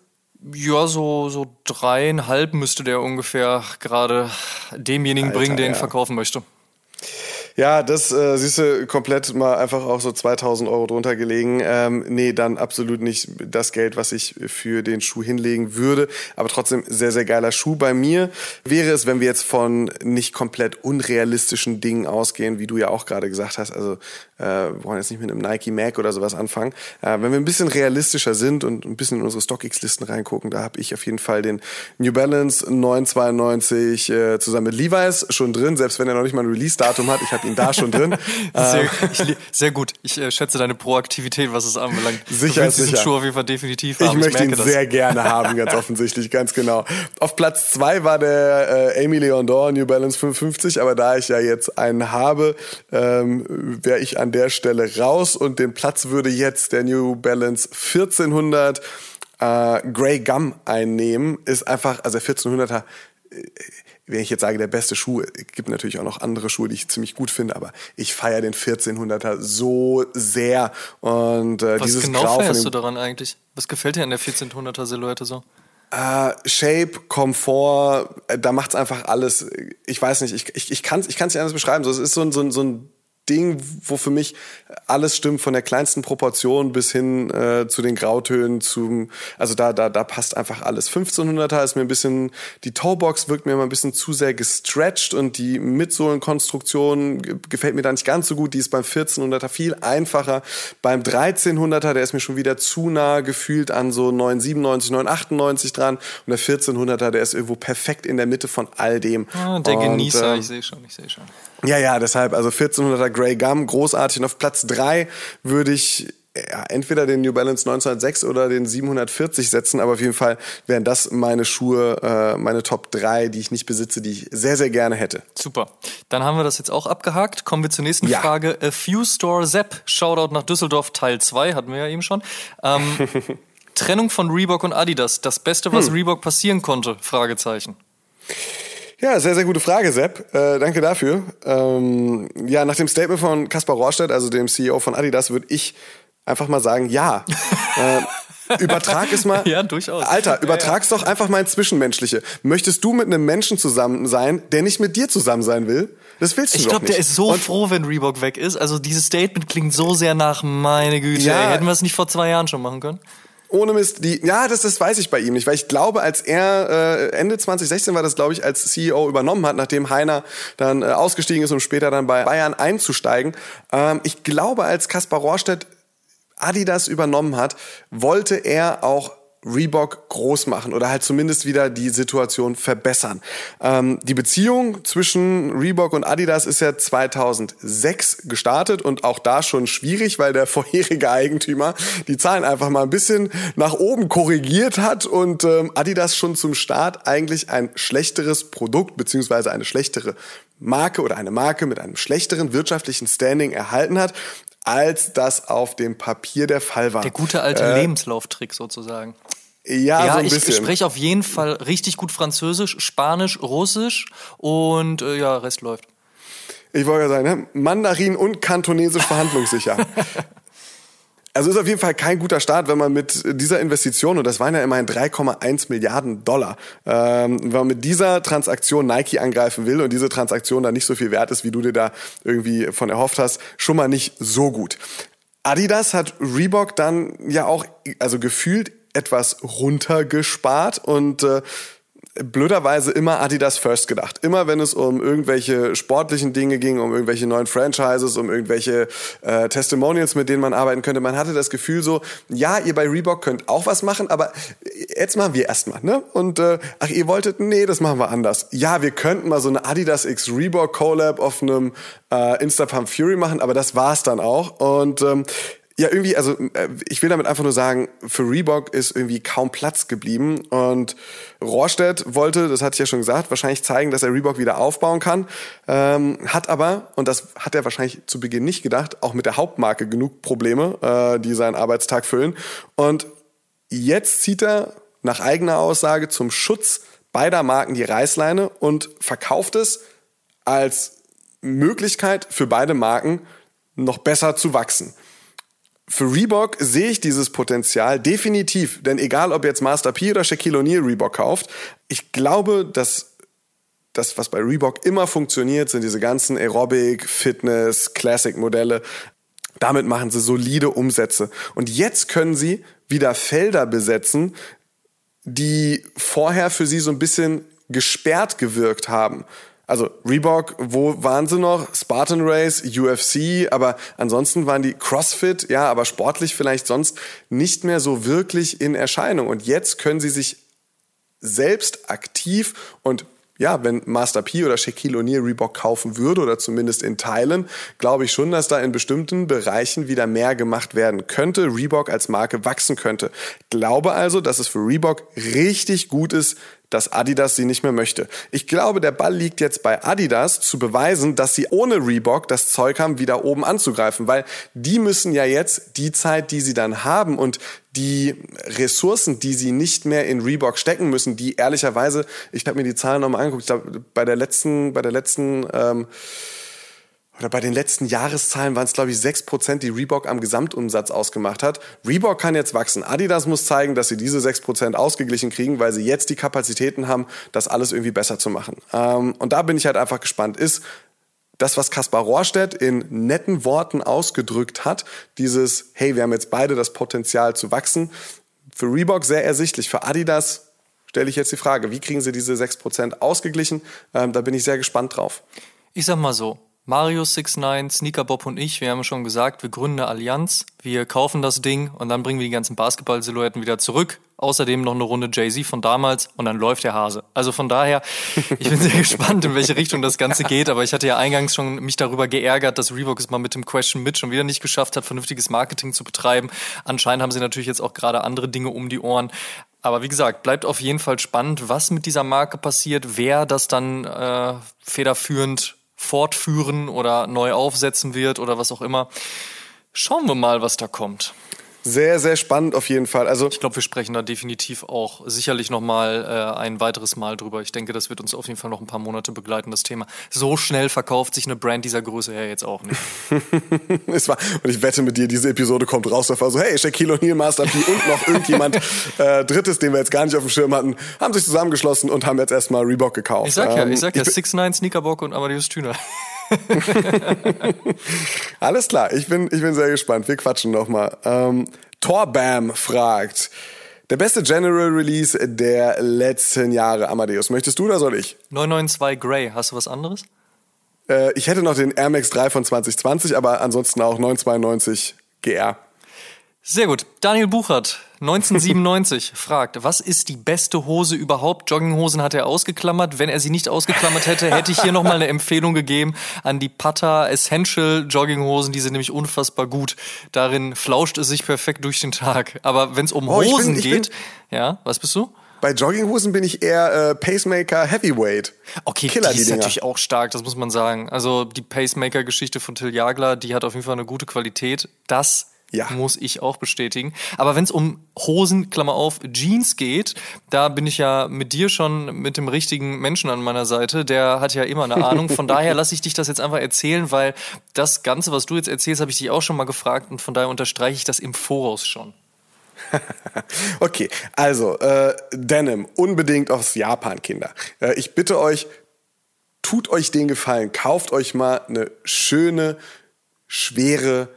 Ja, so, so dreieinhalb müsste der ungefähr gerade demjenigen Alter, bringen, den ja. verkaufen möchte. Ja, das äh, siehst du komplett mal einfach auch so 2000 Euro drunter gelegen. Ähm, nee, dann absolut nicht das Geld, was ich für den Schuh hinlegen würde. Aber trotzdem sehr, sehr geiler Schuh. Bei mir wäre es, wenn wir jetzt von nicht komplett unrealistischen Dingen ausgehen, wie du ja auch gerade gesagt hast, also äh, wir wollen jetzt nicht mit einem Nike Mac oder sowas anfangen. Äh, wenn wir ein bisschen realistischer sind und ein bisschen in unsere StockX-Listen reingucken, da habe ich auf jeden Fall den New Balance 992 äh, zusammen mit Levi's schon drin, selbst wenn er noch nicht mal ein Release-Datum hat. Ich habe ihn da schon drin. sehr, ich, sehr, gut. Ich äh, schätze deine Proaktivität, was es anbelangt. Sicher, du willst sicher. diesen Schuh auf jeden Fall definitiv haben. Ich, ich möchte ihn das. sehr gerne haben, ganz offensichtlich, ganz genau. Auf Platz zwei war der äh, Amy Leon Dor New Balance 55, aber da ich ja jetzt einen habe, ähm, wäre ich an der Stelle raus und den Platz würde jetzt der New Balance 1400 äh, Grey Gum einnehmen. Ist einfach, also der 1400er äh, wenn ich jetzt sage, der beste Schuh, gibt natürlich auch noch andere Schuhe, die ich ziemlich gut finde, aber ich feiere den 1400er so sehr. Und äh, Was dieses genau Grau feierst du daran eigentlich? Was gefällt dir an der 1400er Silhouette so? Uh, Shape, Komfort, äh, da macht's einfach alles. Ich weiß nicht, ich, ich, ich kann es ich kann's nicht anders beschreiben. So, es ist so ein, so ein, so ein Ding, wo für mich alles stimmt, von der kleinsten Proportion bis hin äh, zu den Grautönen, zum, also da, da, da passt einfach alles. 1500er ist mir ein bisschen, die Toebox wirkt mir immer ein bisschen zu sehr gestretched und die Mitsohlenkonstruktion gefällt mir da nicht ganz so gut. Die ist beim 1400er viel einfacher. Beim 1300er, der ist mir schon wieder zu nah gefühlt an so 997, 998 dran. Und der 1400er, der ist irgendwo perfekt in der Mitte von all dem. Ah, der und, Genießer, äh, ich sehe schon, ich sehe schon. Ja, ja, deshalb, also 1400er Grey Gum, großartig. Und auf Platz drei würde ich ja, entweder den New Balance 906 oder den 740 setzen, aber auf jeden Fall wären das meine Schuhe, äh, meine Top 3, die ich nicht besitze, die ich sehr, sehr gerne hätte. Super. Dann haben wir das jetzt auch abgehakt. Kommen wir zur nächsten ja. Frage. A Few Store Zap, Shoutout nach Düsseldorf, Teil 2, hatten wir ja eben schon. Ähm, Trennung von Reebok und Adidas, das Beste, was hm. Reebok passieren konnte? Fragezeichen. Ja, sehr, sehr gute Frage, Sepp. Äh, danke dafür. Ähm, ja, nach dem Statement von Kaspar Rohrstedt, also dem CEO von Adidas, würde ich einfach mal sagen, ja. äh, übertrag es mal. Ja, durchaus. Alter, übertrag's ja, ja. doch einfach mal ins Zwischenmenschliche. Möchtest du mit einem Menschen zusammen sein, der nicht mit dir zusammen sein will? Das willst du ich glaub, doch nicht. Ich glaube, der ist so Und froh, wenn Reebok weg ist. Also dieses Statement klingt so sehr nach, meine Güte, ja. ey, hätten wir es nicht vor zwei Jahren schon machen können? Ohne Mist, die, ja, das, das weiß ich bei ihm nicht, weil ich glaube, als er äh, Ende 2016 war das, glaube ich, als CEO übernommen hat, nachdem Heiner dann äh, ausgestiegen ist, um später dann bei Bayern einzusteigen. Ähm, ich glaube, als Kaspar Rohrstedt Adidas übernommen hat, wollte er auch Reebok groß machen oder halt zumindest wieder die Situation verbessern. Ähm, die Beziehung zwischen Reebok und Adidas ist ja 2006 gestartet und auch da schon schwierig, weil der vorherige Eigentümer die Zahlen einfach mal ein bisschen nach oben korrigiert hat und ähm, Adidas schon zum Start eigentlich ein schlechteres Produkt beziehungsweise eine schlechtere Marke oder eine Marke mit einem schlechteren wirtschaftlichen Standing erhalten hat, als das auf dem Papier der Fall war. Der gute alte äh, Lebenslauftrick sozusagen. Ja, ja so ein ich bisschen. spreche auf jeden Fall richtig gut Französisch, Spanisch, Russisch und äh, ja, Rest läuft. Ich wollte ja sagen, ne? Mandarin und Kantonesisch verhandlungssicher. Also ist auf jeden Fall kein guter Start, wenn man mit dieser Investition, und das waren ja immerhin 3,1 Milliarden Dollar, ähm, wenn man mit dieser Transaktion Nike angreifen will und diese Transaktion dann nicht so viel wert ist, wie du dir da irgendwie von erhofft hast, schon mal nicht so gut. Adidas hat Reebok dann ja auch, also gefühlt etwas runtergespart und äh, blöderweise immer Adidas First gedacht. Immer wenn es um irgendwelche sportlichen Dinge ging, um irgendwelche neuen Franchises, um irgendwelche äh, Testimonials, mit denen man arbeiten könnte. Man hatte das Gefühl so, ja, ihr bei Reebok könnt auch was machen, aber jetzt machen wir erstmal, ne? Und äh, ach, ihr wolltet, nee, das machen wir anders. Ja, wir könnten mal so eine Adidas X Reebok Collab auf einem äh, Instapump Fury machen, aber das war's dann auch. Und ähm, ja, irgendwie, also äh, ich will damit einfach nur sagen, für Reebok ist irgendwie kaum Platz geblieben und Rohrstedt wollte, das hatte ich ja schon gesagt, wahrscheinlich zeigen, dass er Reebok wieder aufbauen kann, ähm, hat aber, und das hat er wahrscheinlich zu Beginn nicht gedacht, auch mit der Hauptmarke genug Probleme, äh, die seinen Arbeitstag füllen und jetzt zieht er nach eigener Aussage zum Schutz beider Marken die Reißleine und verkauft es als Möglichkeit für beide Marken noch besser zu wachsen für Reebok sehe ich dieses Potenzial definitiv, denn egal ob jetzt Master P oder Shaquille O'Neal Reebok kauft, ich glaube, dass das, was bei Reebok immer funktioniert, sind diese ganzen Aerobic, Fitness, Classic Modelle. Damit machen sie solide Umsätze. Und jetzt können sie wieder Felder besetzen, die vorher für sie so ein bisschen gesperrt gewirkt haben. Also Reebok, wo waren sie noch? Spartan Race, UFC, aber ansonsten waren die CrossFit, ja, aber sportlich vielleicht sonst nicht mehr so wirklich in Erscheinung. Und jetzt können sie sich selbst aktiv und ja, wenn Master P oder Shaquille O'Neal Reebok kaufen würde oder zumindest in Teilen, glaube ich schon, dass da in bestimmten Bereichen wieder mehr gemacht werden könnte, Reebok als Marke wachsen könnte. Glaube also, dass es für Reebok richtig gut ist, dass Adidas sie nicht mehr möchte. Ich glaube, der Ball liegt jetzt bei Adidas zu beweisen, dass sie ohne Reebok das Zeug haben, wieder oben anzugreifen, weil die müssen ja jetzt die Zeit, die sie dann haben und die Ressourcen, die sie nicht mehr in Reebok stecken müssen, die ehrlicherweise, ich habe mir die Zahlen nochmal angeguckt, ich glaube, bei der letzten, bei der letzten ähm, oder bei den letzten Jahreszahlen waren es, glaube ich, sechs Prozent, die Reebok am Gesamtumsatz ausgemacht hat. Reebok kann jetzt wachsen. Adidas muss zeigen, dass sie diese sechs Prozent ausgeglichen kriegen, weil sie jetzt die Kapazitäten haben, das alles irgendwie besser zu machen. Ähm, und da bin ich halt einfach gespannt. Ist das, was Kaspar Rohrstedt in netten Worten ausgedrückt hat, dieses, hey, wir haben jetzt beide das Potenzial zu wachsen, für Reebok sehr ersichtlich. Für Adidas stelle ich jetzt die Frage, wie kriegen sie diese sechs Prozent ausgeglichen? Ähm, da bin ich sehr gespannt drauf. Ich sag mal so, Mario 69, Sneaker Bob und ich, wir haben schon gesagt, wir gründen eine Allianz, wir kaufen das Ding und dann bringen wir die ganzen Basketball-Silhouetten wieder zurück. Außerdem noch eine Runde Jay-Z von damals und dann läuft der Hase. Also von daher, ich bin sehr gespannt, in welche Richtung das Ganze geht. Aber ich hatte ja eingangs schon mich darüber geärgert, dass Reebok es mal mit dem Question mit schon wieder nicht geschafft hat, vernünftiges Marketing zu betreiben. Anscheinend haben sie natürlich jetzt auch gerade andere Dinge um die Ohren. Aber wie gesagt, bleibt auf jeden Fall spannend, was mit dieser Marke passiert, wer das dann äh, federführend fortführen oder neu aufsetzen wird oder was auch immer. Schauen wir mal, was da kommt. Sehr, sehr spannend auf jeden Fall. Also ich glaube, wir sprechen da definitiv auch sicherlich noch mal äh, ein weiteres Mal drüber. Ich denke, das wird uns auf jeden Fall noch ein paar Monate begleiten, das Thema. So schnell verkauft sich eine Brand dieser Größe her jetzt auch nicht. es war, und ich wette mit dir, diese Episode kommt raus, da war so, hey, Shaquille O'Neal, Master P und noch irgendjemand äh, Drittes, den wir jetzt gar nicht auf dem Schirm hatten, haben sich zusammengeschlossen und haben jetzt erstmal Reebok gekauft. Ich sag ja, ähm, ich sag ja, 6 9 Sneakerbock und Amadeus Thüner. Alles klar, ich bin, ich bin sehr gespannt. Wir quatschen nochmal. Ähm, Torbam fragt, der beste General Release der letzten Jahre, Amadeus. Möchtest du oder soll ich? 992 Grey, hast du was anderes? Äh, ich hätte noch den Air Max 3 von 2020, aber ansonsten auch 992 GR. Sehr gut. Daniel Buchert, 1997, fragt, was ist die beste Hose überhaupt? Jogginghosen hat er ausgeklammert. Wenn er sie nicht ausgeklammert hätte, hätte ich hier nochmal eine Empfehlung gegeben an die Pata Essential Jogginghosen. Die sind nämlich unfassbar gut. Darin flauscht es sich perfekt durch den Tag. Aber wenn es um oh, Hosen bin, geht, ja, was bist du? Bei Jogginghosen bin ich eher äh, Pacemaker Heavyweight. Okay, Killer, die ist die natürlich auch stark, das muss man sagen. Also die Pacemaker-Geschichte von Till Jagler, die hat auf jeden Fall eine gute Qualität. Das ja. Muss ich auch bestätigen. Aber wenn es um Hosen, Klammer auf, Jeans geht, da bin ich ja mit dir schon mit dem richtigen Menschen an meiner Seite. Der hat ja immer eine Ahnung. Von daher lasse ich dich das jetzt einfach erzählen, weil das Ganze, was du jetzt erzählst, habe ich dich auch schon mal gefragt und von daher unterstreiche ich das im Voraus schon. okay, also äh, Denim, unbedingt aus Japan, Kinder. Äh, ich bitte euch, tut euch den Gefallen, kauft euch mal eine schöne, schwere,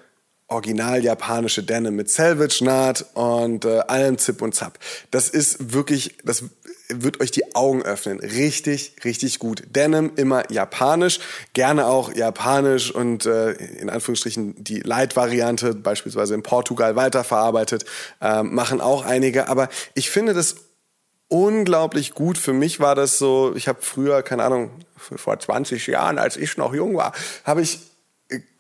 original japanische Denim mit Salvage-Naht und äh, allem Zip und Zap. Das ist wirklich, das wird euch die Augen öffnen. Richtig, richtig gut. Denim immer japanisch, gerne auch japanisch und äh, in Anführungsstrichen die Light-Variante, beispielsweise in Portugal weiterverarbeitet, äh, machen auch einige. Aber ich finde das unglaublich gut. Für mich war das so, ich habe früher, keine Ahnung, vor 20 Jahren, als ich noch jung war, habe ich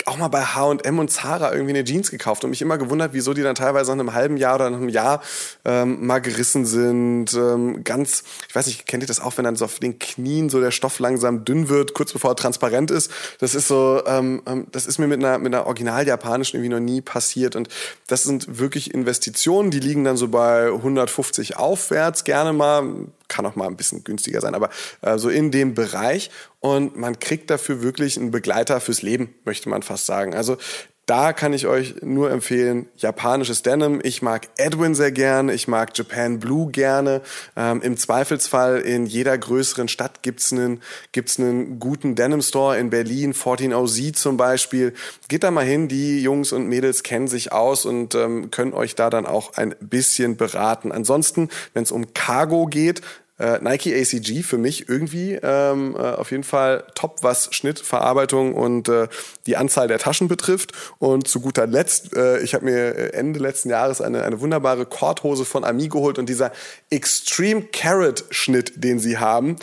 auch mal bei H&M und Zara irgendwie eine Jeans gekauft und mich immer gewundert, wieso die dann teilweise nach einem halben Jahr oder nach einem Jahr ähm, mal gerissen sind. Ähm, ganz, ich weiß nicht, kennt ihr das auch, wenn dann so auf den Knien so der Stoff langsam dünn wird, kurz bevor er transparent ist? Das ist so, ähm, ähm, das ist mir mit einer, mit einer original japanischen irgendwie noch nie passiert und das sind wirklich Investitionen, die liegen dann so bei 150 aufwärts gerne mal kann auch mal ein bisschen günstiger sein, aber äh, so in dem Bereich. Und man kriegt dafür wirklich einen Begleiter fürs Leben, möchte man fast sagen. Also da kann ich euch nur empfehlen, japanisches Denim. Ich mag Edwin sehr gerne, ich mag Japan Blue gerne. Ähm, Im Zweifelsfall in jeder größeren Stadt gibt's einen, gibt's einen guten Denim Store in Berlin, 14OZ zum Beispiel. Geht da mal hin, die Jungs und Mädels kennen sich aus und ähm, können euch da dann auch ein bisschen beraten. Ansonsten, wenn es um Cargo geht, äh, Nike ACG für mich irgendwie ähm, äh, auf jeden Fall top, was Schnitt, Verarbeitung und äh, die Anzahl der Taschen betrifft. Und zu guter Letzt, äh, ich habe mir Ende letzten Jahres eine, eine wunderbare Korthose von Ami geholt und dieser Extreme Carrot Schnitt, den sie haben,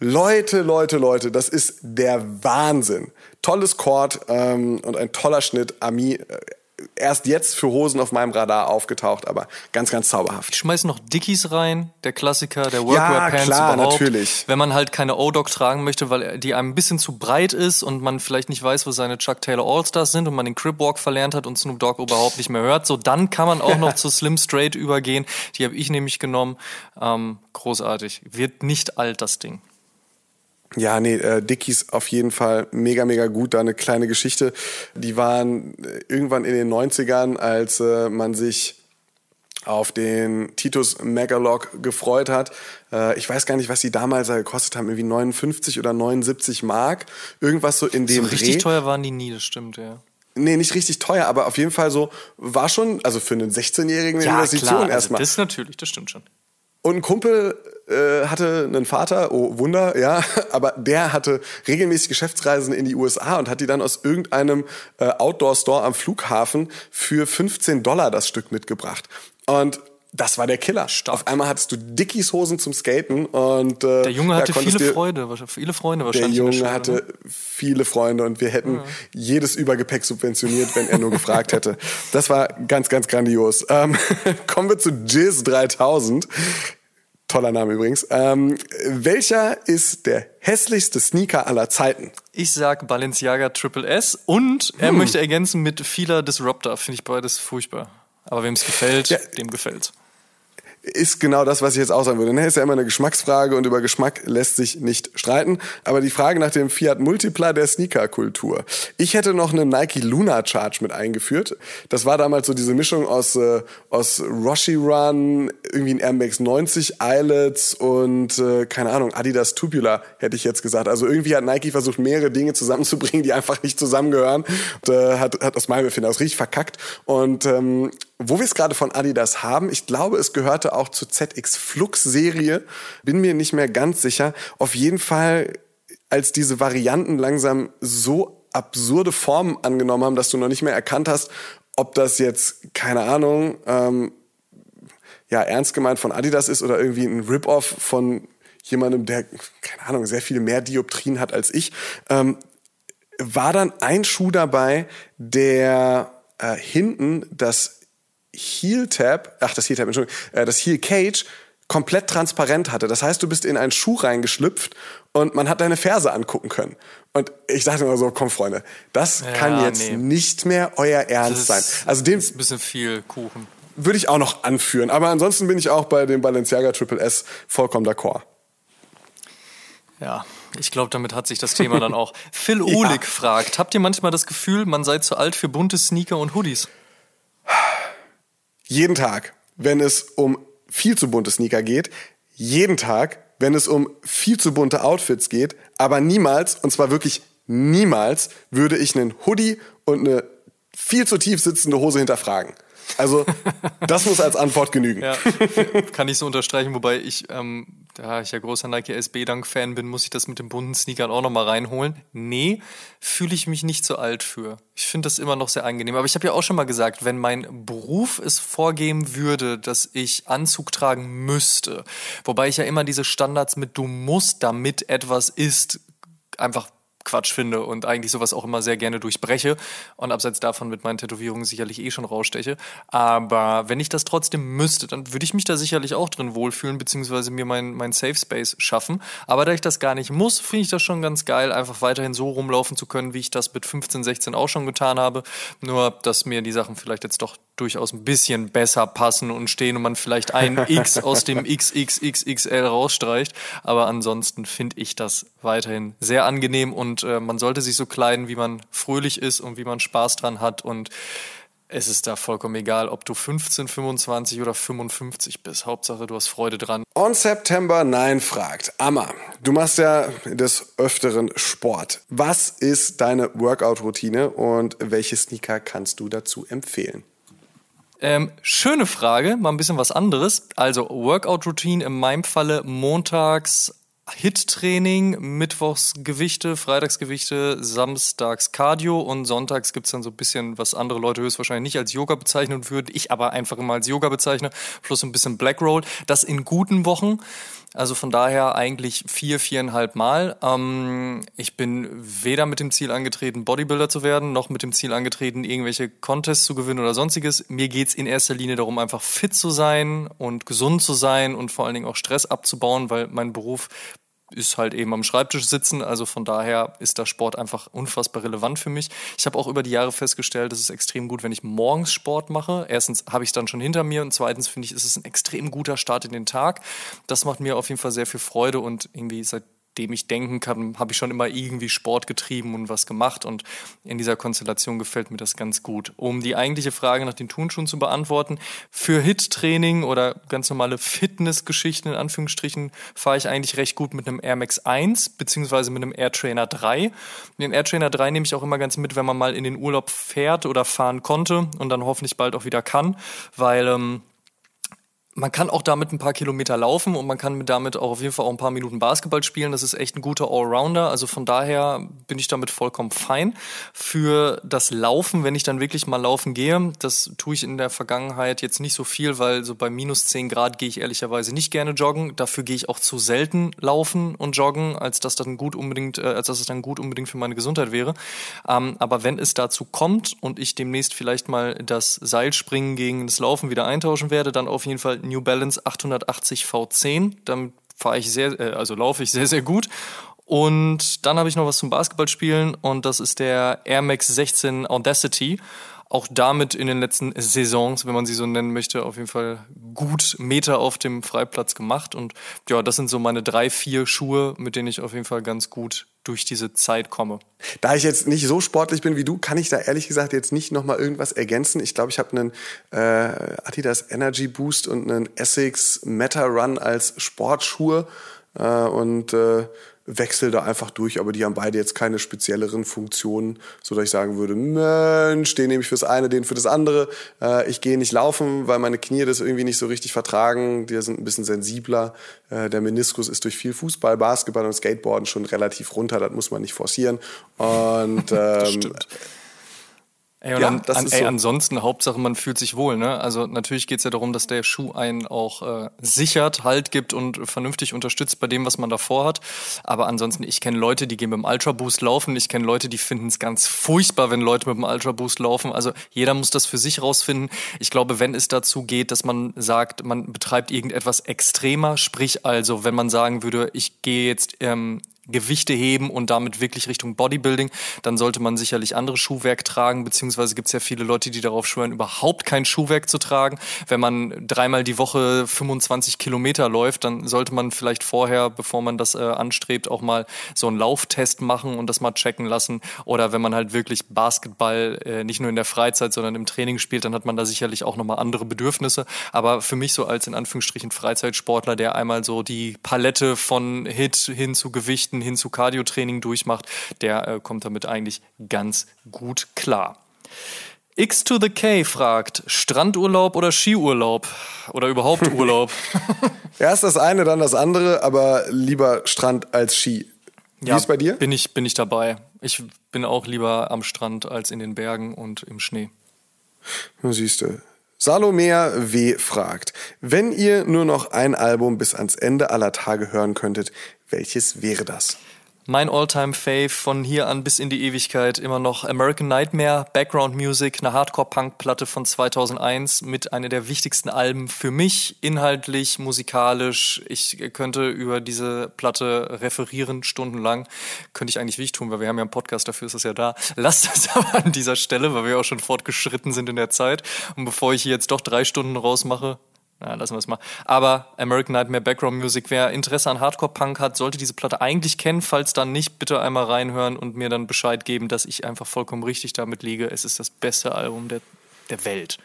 Leute, Leute, Leute, das ist der Wahnsinn. Tolles Chord ähm, und ein toller Schnitt. Ami, äh, erst jetzt für Hosen auf meinem Radar aufgetaucht, aber ganz, ganz zauberhaft. Ich schmeiß noch Dickies rein, der Klassiker, der Workwear Pants ja, klar, überhaupt. natürlich. Wenn man halt keine O-Dog tragen möchte, weil die einem ein bisschen zu breit ist und man vielleicht nicht weiß, wo seine Chuck Taylor All-Stars sind und man den Crib Walk verlernt hat und Snoop Dogg überhaupt nicht mehr hört, so dann kann man auch noch zu Slim Straight übergehen. Die habe ich nämlich genommen. Ähm, großartig. Wird nicht alt, das Ding. Ja, nee, äh, Dickies auf jeden Fall mega, mega gut. Da eine kleine Geschichte. Die waren äh, irgendwann in den 90ern, als äh, man sich auf den Titus Megalog gefreut hat. Äh, ich weiß gar nicht, was die damals gekostet haben, irgendwie 59 oder 79 Mark. Irgendwas so in dem so richtig Dreh. teuer waren die nie, das stimmt, ja. Nee, nicht richtig teuer, aber auf jeden Fall so, war schon, also für einen 16-Jährigen eine ja, Investition klar, also erstmal. Das natürlich, das stimmt schon. Und ein Kumpel äh, hatte einen Vater, oh Wunder, ja, aber der hatte regelmäßig Geschäftsreisen in die USA und hat die dann aus irgendeinem äh, Outdoor-Store am Flughafen für 15 Dollar das Stück mitgebracht. Und das war der Killer. Stark. Auf einmal hattest du Dickies Hosen zum Skaten und äh, der Junge hatte viele Freude, viele Freunde wahrscheinlich. Der Junge hatte ne? viele Freunde und wir hätten ja. jedes Übergepäck subventioniert, wenn er nur gefragt hätte. Das war ganz, ganz grandios. Ähm, kommen wir zu Jizz 3000. Toller Name übrigens. Ähm, welcher ist der hässlichste Sneaker aller Zeiten? Ich sag Balenciaga Triple S und er hm. möchte ergänzen mit Fila Disruptor. Finde ich beides furchtbar. Aber wem es gefällt, ja. dem gefällt's ist genau das, was ich jetzt auch sagen würde. Ne? Ist ja immer eine Geschmacksfrage und über Geschmack lässt sich nicht streiten. Aber die Frage nach dem Fiat Multipla der Sneaker-Kultur. Ich hätte noch eine Nike Luna Charge mit eingeführt. Das war damals so diese Mischung aus, äh, aus Roshi Run, irgendwie ein Air Max 90 Eyelets und äh, keine Ahnung, Adidas Tubular, hätte ich jetzt gesagt. Also irgendwie hat Nike versucht, mehrere Dinge zusammenzubringen, die einfach nicht zusammengehören. Und, äh, hat, hat aus meinem Empfinden aus richtig verkackt. Und ähm, wo wir es gerade von Adidas haben, ich glaube, es gehörte auch zur ZX Flux Serie, bin mir nicht mehr ganz sicher. Auf jeden Fall, als diese Varianten langsam so absurde Formen angenommen haben, dass du noch nicht mehr erkannt hast, ob das jetzt, keine Ahnung, ähm, ja, ernst gemeint von Adidas ist oder irgendwie ein Rip-Off von jemandem, der, keine Ahnung, sehr viele mehr Dioptrien hat als ich, ähm, war dann ein Schuh dabei, der äh, hinten das Heel Tab, ach das Heel Tab, Entschuldigung, äh, das Heel Cage komplett transparent hatte. Das heißt, du bist in einen Schuh reingeschlüpft und man hat deine Ferse angucken können. Und ich dachte immer so, komm Freunde, das ja, kann jetzt nee. nicht mehr euer Ernst sein. Also dem ist ein bisschen viel Kuchen. Würde ich auch noch anführen. Aber ansonsten bin ich auch bei dem Balenciaga Triple S vollkommen d'accord. Ja, ich glaube, damit hat sich das Thema dann auch. Phil Uhlig ja. fragt, habt ihr manchmal das Gefühl, man sei zu alt für bunte Sneaker und Hoodies? Jeden Tag, wenn es um viel zu bunte Sneaker geht, jeden Tag, wenn es um viel zu bunte Outfits geht, aber niemals, und zwar wirklich niemals, würde ich einen Hoodie und eine viel zu tief sitzende Hose hinterfragen. Also, das muss als Antwort genügen. Ja, kann ich so unterstreichen, wobei ich, ähm, da ich ja großer Nike SB Dank Fan bin, muss ich das mit den bunten Sneakern auch nochmal reinholen. Nee, fühle ich mich nicht so alt für. Ich finde das immer noch sehr angenehm. Aber ich habe ja auch schon mal gesagt, wenn mein Beruf es vorgeben würde, dass ich Anzug tragen müsste, wobei ich ja immer diese Standards mit du musst, damit etwas ist, einfach Quatsch finde und eigentlich sowas auch immer sehr gerne durchbreche und abseits davon mit meinen Tätowierungen sicherlich eh schon raussteche. Aber wenn ich das trotzdem müsste, dann würde ich mich da sicherlich auch drin wohlfühlen, beziehungsweise mir mein, mein Safe Space schaffen. Aber da ich das gar nicht muss, finde ich das schon ganz geil, einfach weiterhin so rumlaufen zu können, wie ich das mit 15, 16 auch schon getan habe. Nur, dass mir die Sachen vielleicht jetzt doch durchaus ein bisschen besser passen und stehen und man vielleicht ein X aus dem XXXXL rausstreicht. Aber ansonsten finde ich das weiterhin sehr angenehm und äh, man sollte sich so kleiden, wie man fröhlich ist und wie man Spaß dran hat und es ist da vollkommen egal, ob du 15, 25 oder 55 bist. Hauptsache, du hast Freude dran. On September 9 fragt, Amma, du machst ja des Öfteren Sport. Was ist deine Workout-Routine und welche Sneaker kannst du dazu empfehlen? Ähm, schöne Frage, mal ein bisschen was anderes. Also Workout-Routine in meinem Falle montags Hit-Training, Mittwochs Gewichte, Freitags Gewichte, Samstags Cardio und sonntags gibt's dann so ein bisschen, was andere Leute höchstwahrscheinlich nicht als Yoga bezeichnen würden, ich aber einfach immer als Yoga bezeichne, plus ein bisschen Black Roll. Das in guten Wochen. Also von daher eigentlich vier, viereinhalb Mal. Ähm, ich bin weder mit dem Ziel angetreten, Bodybuilder zu werden, noch mit dem Ziel angetreten, irgendwelche Contests zu gewinnen oder sonstiges. Mir geht's in erster Linie darum, einfach fit zu sein und gesund zu sein und vor allen Dingen auch Stress abzubauen, weil mein Beruf ist halt eben am Schreibtisch sitzen. Also von daher ist der Sport einfach unfassbar relevant für mich. Ich habe auch über die Jahre festgestellt, es ist extrem gut, wenn ich morgens Sport mache. Erstens habe ich es dann schon hinter mir und zweitens finde ich, ist es ein extrem guter Start in den Tag. Das macht mir auf jeden Fall sehr viel Freude und irgendwie seit dem ich denken kann, habe ich schon immer irgendwie Sport getrieben und was gemacht. Und in dieser Konstellation gefällt mir das ganz gut. Um die eigentliche Frage nach den Turnschuhen zu beantworten, für Hit-Training oder ganz normale Fitnessgeschichten in Anführungsstrichen fahre ich eigentlich recht gut mit einem Air Max 1 beziehungsweise mit einem Air Trainer 3. Den Air Trainer 3 nehme ich auch immer ganz mit, wenn man mal in den Urlaub fährt oder fahren konnte und dann hoffentlich bald auch wieder kann, weil ähm, man kann auch damit ein paar Kilometer laufen und man kann damit auch auf jeden Fall auch ein paar Minuten Basketball spielen. Das ist echt ein guter Allrounder. Also von daher bin ich damit vollkommen fein. Für das Laufen, wenn ich dann wirklich mal laufen gehe, das tue ich in der Vergangenheit jetzt nicht so viel, weil so bei minus 10 Grad gehe ich ehrlicherweise nicht gerne joggen. Dafür gehe ich auch zu selten laufen und joggen, als dass das dann gut unbedingt, äh, als dass es dann gut unbedingt für meine Gesundheit wäre. Ähm, aber wenn es dazu kommt und ich demnächst vielleicht mal das Seilspringen gegen das Laufen wieder eintauschen werde, dann auf jeden Fall New Balance 880 V10. Damit fahre ich sehr, äh, also laufe ich sehr, sehr gut. Und dann habe ich noch was zum Basketballspielen und das ist der Air Max 16 Audacity. Auch damit in den letzten Saisons, wenn man sie so nennen möchte, auf jeden Fall gut Meter auf dem Freiplatz gemacht. Und ja, das sind so meine drei, vier Schuhe, mit denen ich auf jeden Fall ganz gut durch diese Zeit komme. Da ich jetzt nicht so sportlich bin wie du, kann ich da ehrlich gesagt jetzt nicht noch mal irgendwas ergänzen. Ich glaube, ich habe einen äh, Adidas Energy Boost und einen Essex Meta Run als Sportschuhe äh, und äh, wechsel da einfach durch, aber die haben beide jetzt keine spezielleren Funktionen, so dass ich sagen würde, Mensch, den nehme ich fürs eine, den für das andere. Äh, ich gehe nicht laufen, weil meine Knie das irgendwie nicht so richtig vertragen. Die sind ein bisschen sensibler. Äh, der Meniskus ist durch viel Fußball, Basketball und Skateboarden schon relativ runter. Das muss man nicht forcieren. Und ähm, Ey, und ja, an, an, ey, so. ansonsten Hauptsache man fühlt sich wohl, ne? Also natürlich geht's ja darum, dass der Schuh einen auch äh, sichert, Halt gibt und vernünftig unterstützt bei dem, was man davor hat. Aber ansonsten, ich kenne Leute, die gehen mit dem Ultra Boost laufen. Ich kenne Leute, die finden es ganz furchtbar, wenn Leute mit dem Ultra Boost laufen. Also jeder muss das für sich rausfinden. Ich glaube, wenn es dazu geht, dass man sagt, man betreibt irgendetwas extremer, sprich also, wenn man sagen würde, ich gehe jetzt ähm, Gewichte heben und damit wirklich Richtung Bodybuilding, dann sollte man sicherlich andere Schuhwerk tragen, beziehungsweise gibt es ja viele Leute, die darauf schwören, überhaupt kein Schuhwerk zu tragen. Wenn man dreimal die Woche 25 Kilometer läuft, dann sollte man vielleicht vorher, bevor man das äh, anstrebt, auch mal so einen Lauftest machen und das mal checken lassen. Oder wenn man halt wirklich Basketball äh, nicht nur in der Freizeit, sondern im Training spielt, dann hat man da sicherlich auch nochmal andere Bedürfnisse. Aber für mich so als in Anführungsstrichen Freizeitsportler, der einmal so die Palette von Hit hin zu Gewichten Gewichten hin zu Cardiotraining durchmacht, der äh, kommt damit eigentlich ganz gut klar. X to the K fragt, Strandurlaub oder Skiurlaub? Oder überhaupt Urlaub? Erst das eine, dann das andere, aber lieber Strand als Ski. Wie ja, ist bei dir? Bin ich, bin ich dabei. Ich bin auch lieber am Strand als in den Bergen und im Schnee. Siehst du. Salomea W. fragt, wenn ihr nur noch ein Album bis ans Ende aller Tage hören könntet, welches wäre das? Mein Alltime fave von hier an bis in die Ewigkeit immer noch American Nightmare, Background Music, eine Hardcore-Punk-Platte von 2001 mit einer der wichtigsten Alben für mich, inhaltlich, musikalisch. Ich könnte über diese Platte referieren, stundenlang. Könnte ich eigentlich nicht tun, weil wir haben ja einen Podcast, dafür ist es ja da. Lasst das aber an dieser Stelle, weil wir auch schon fortgeschritten sind in der Zeit. Und bevor ich hier jetzt doch drei Stunden rausmache, ja, lassen wir es mal. Aber American Nightmare Background Music, wer Interesse an Hardcore-Punk hat, sollte diese Platte eigentlich kennen. Falls dann nicht, bitte einmal reinhören und mir dann Bescheid geben, dass ich einfach vollkommen richtig damit liege. Es ist das beste Album der, der Welt.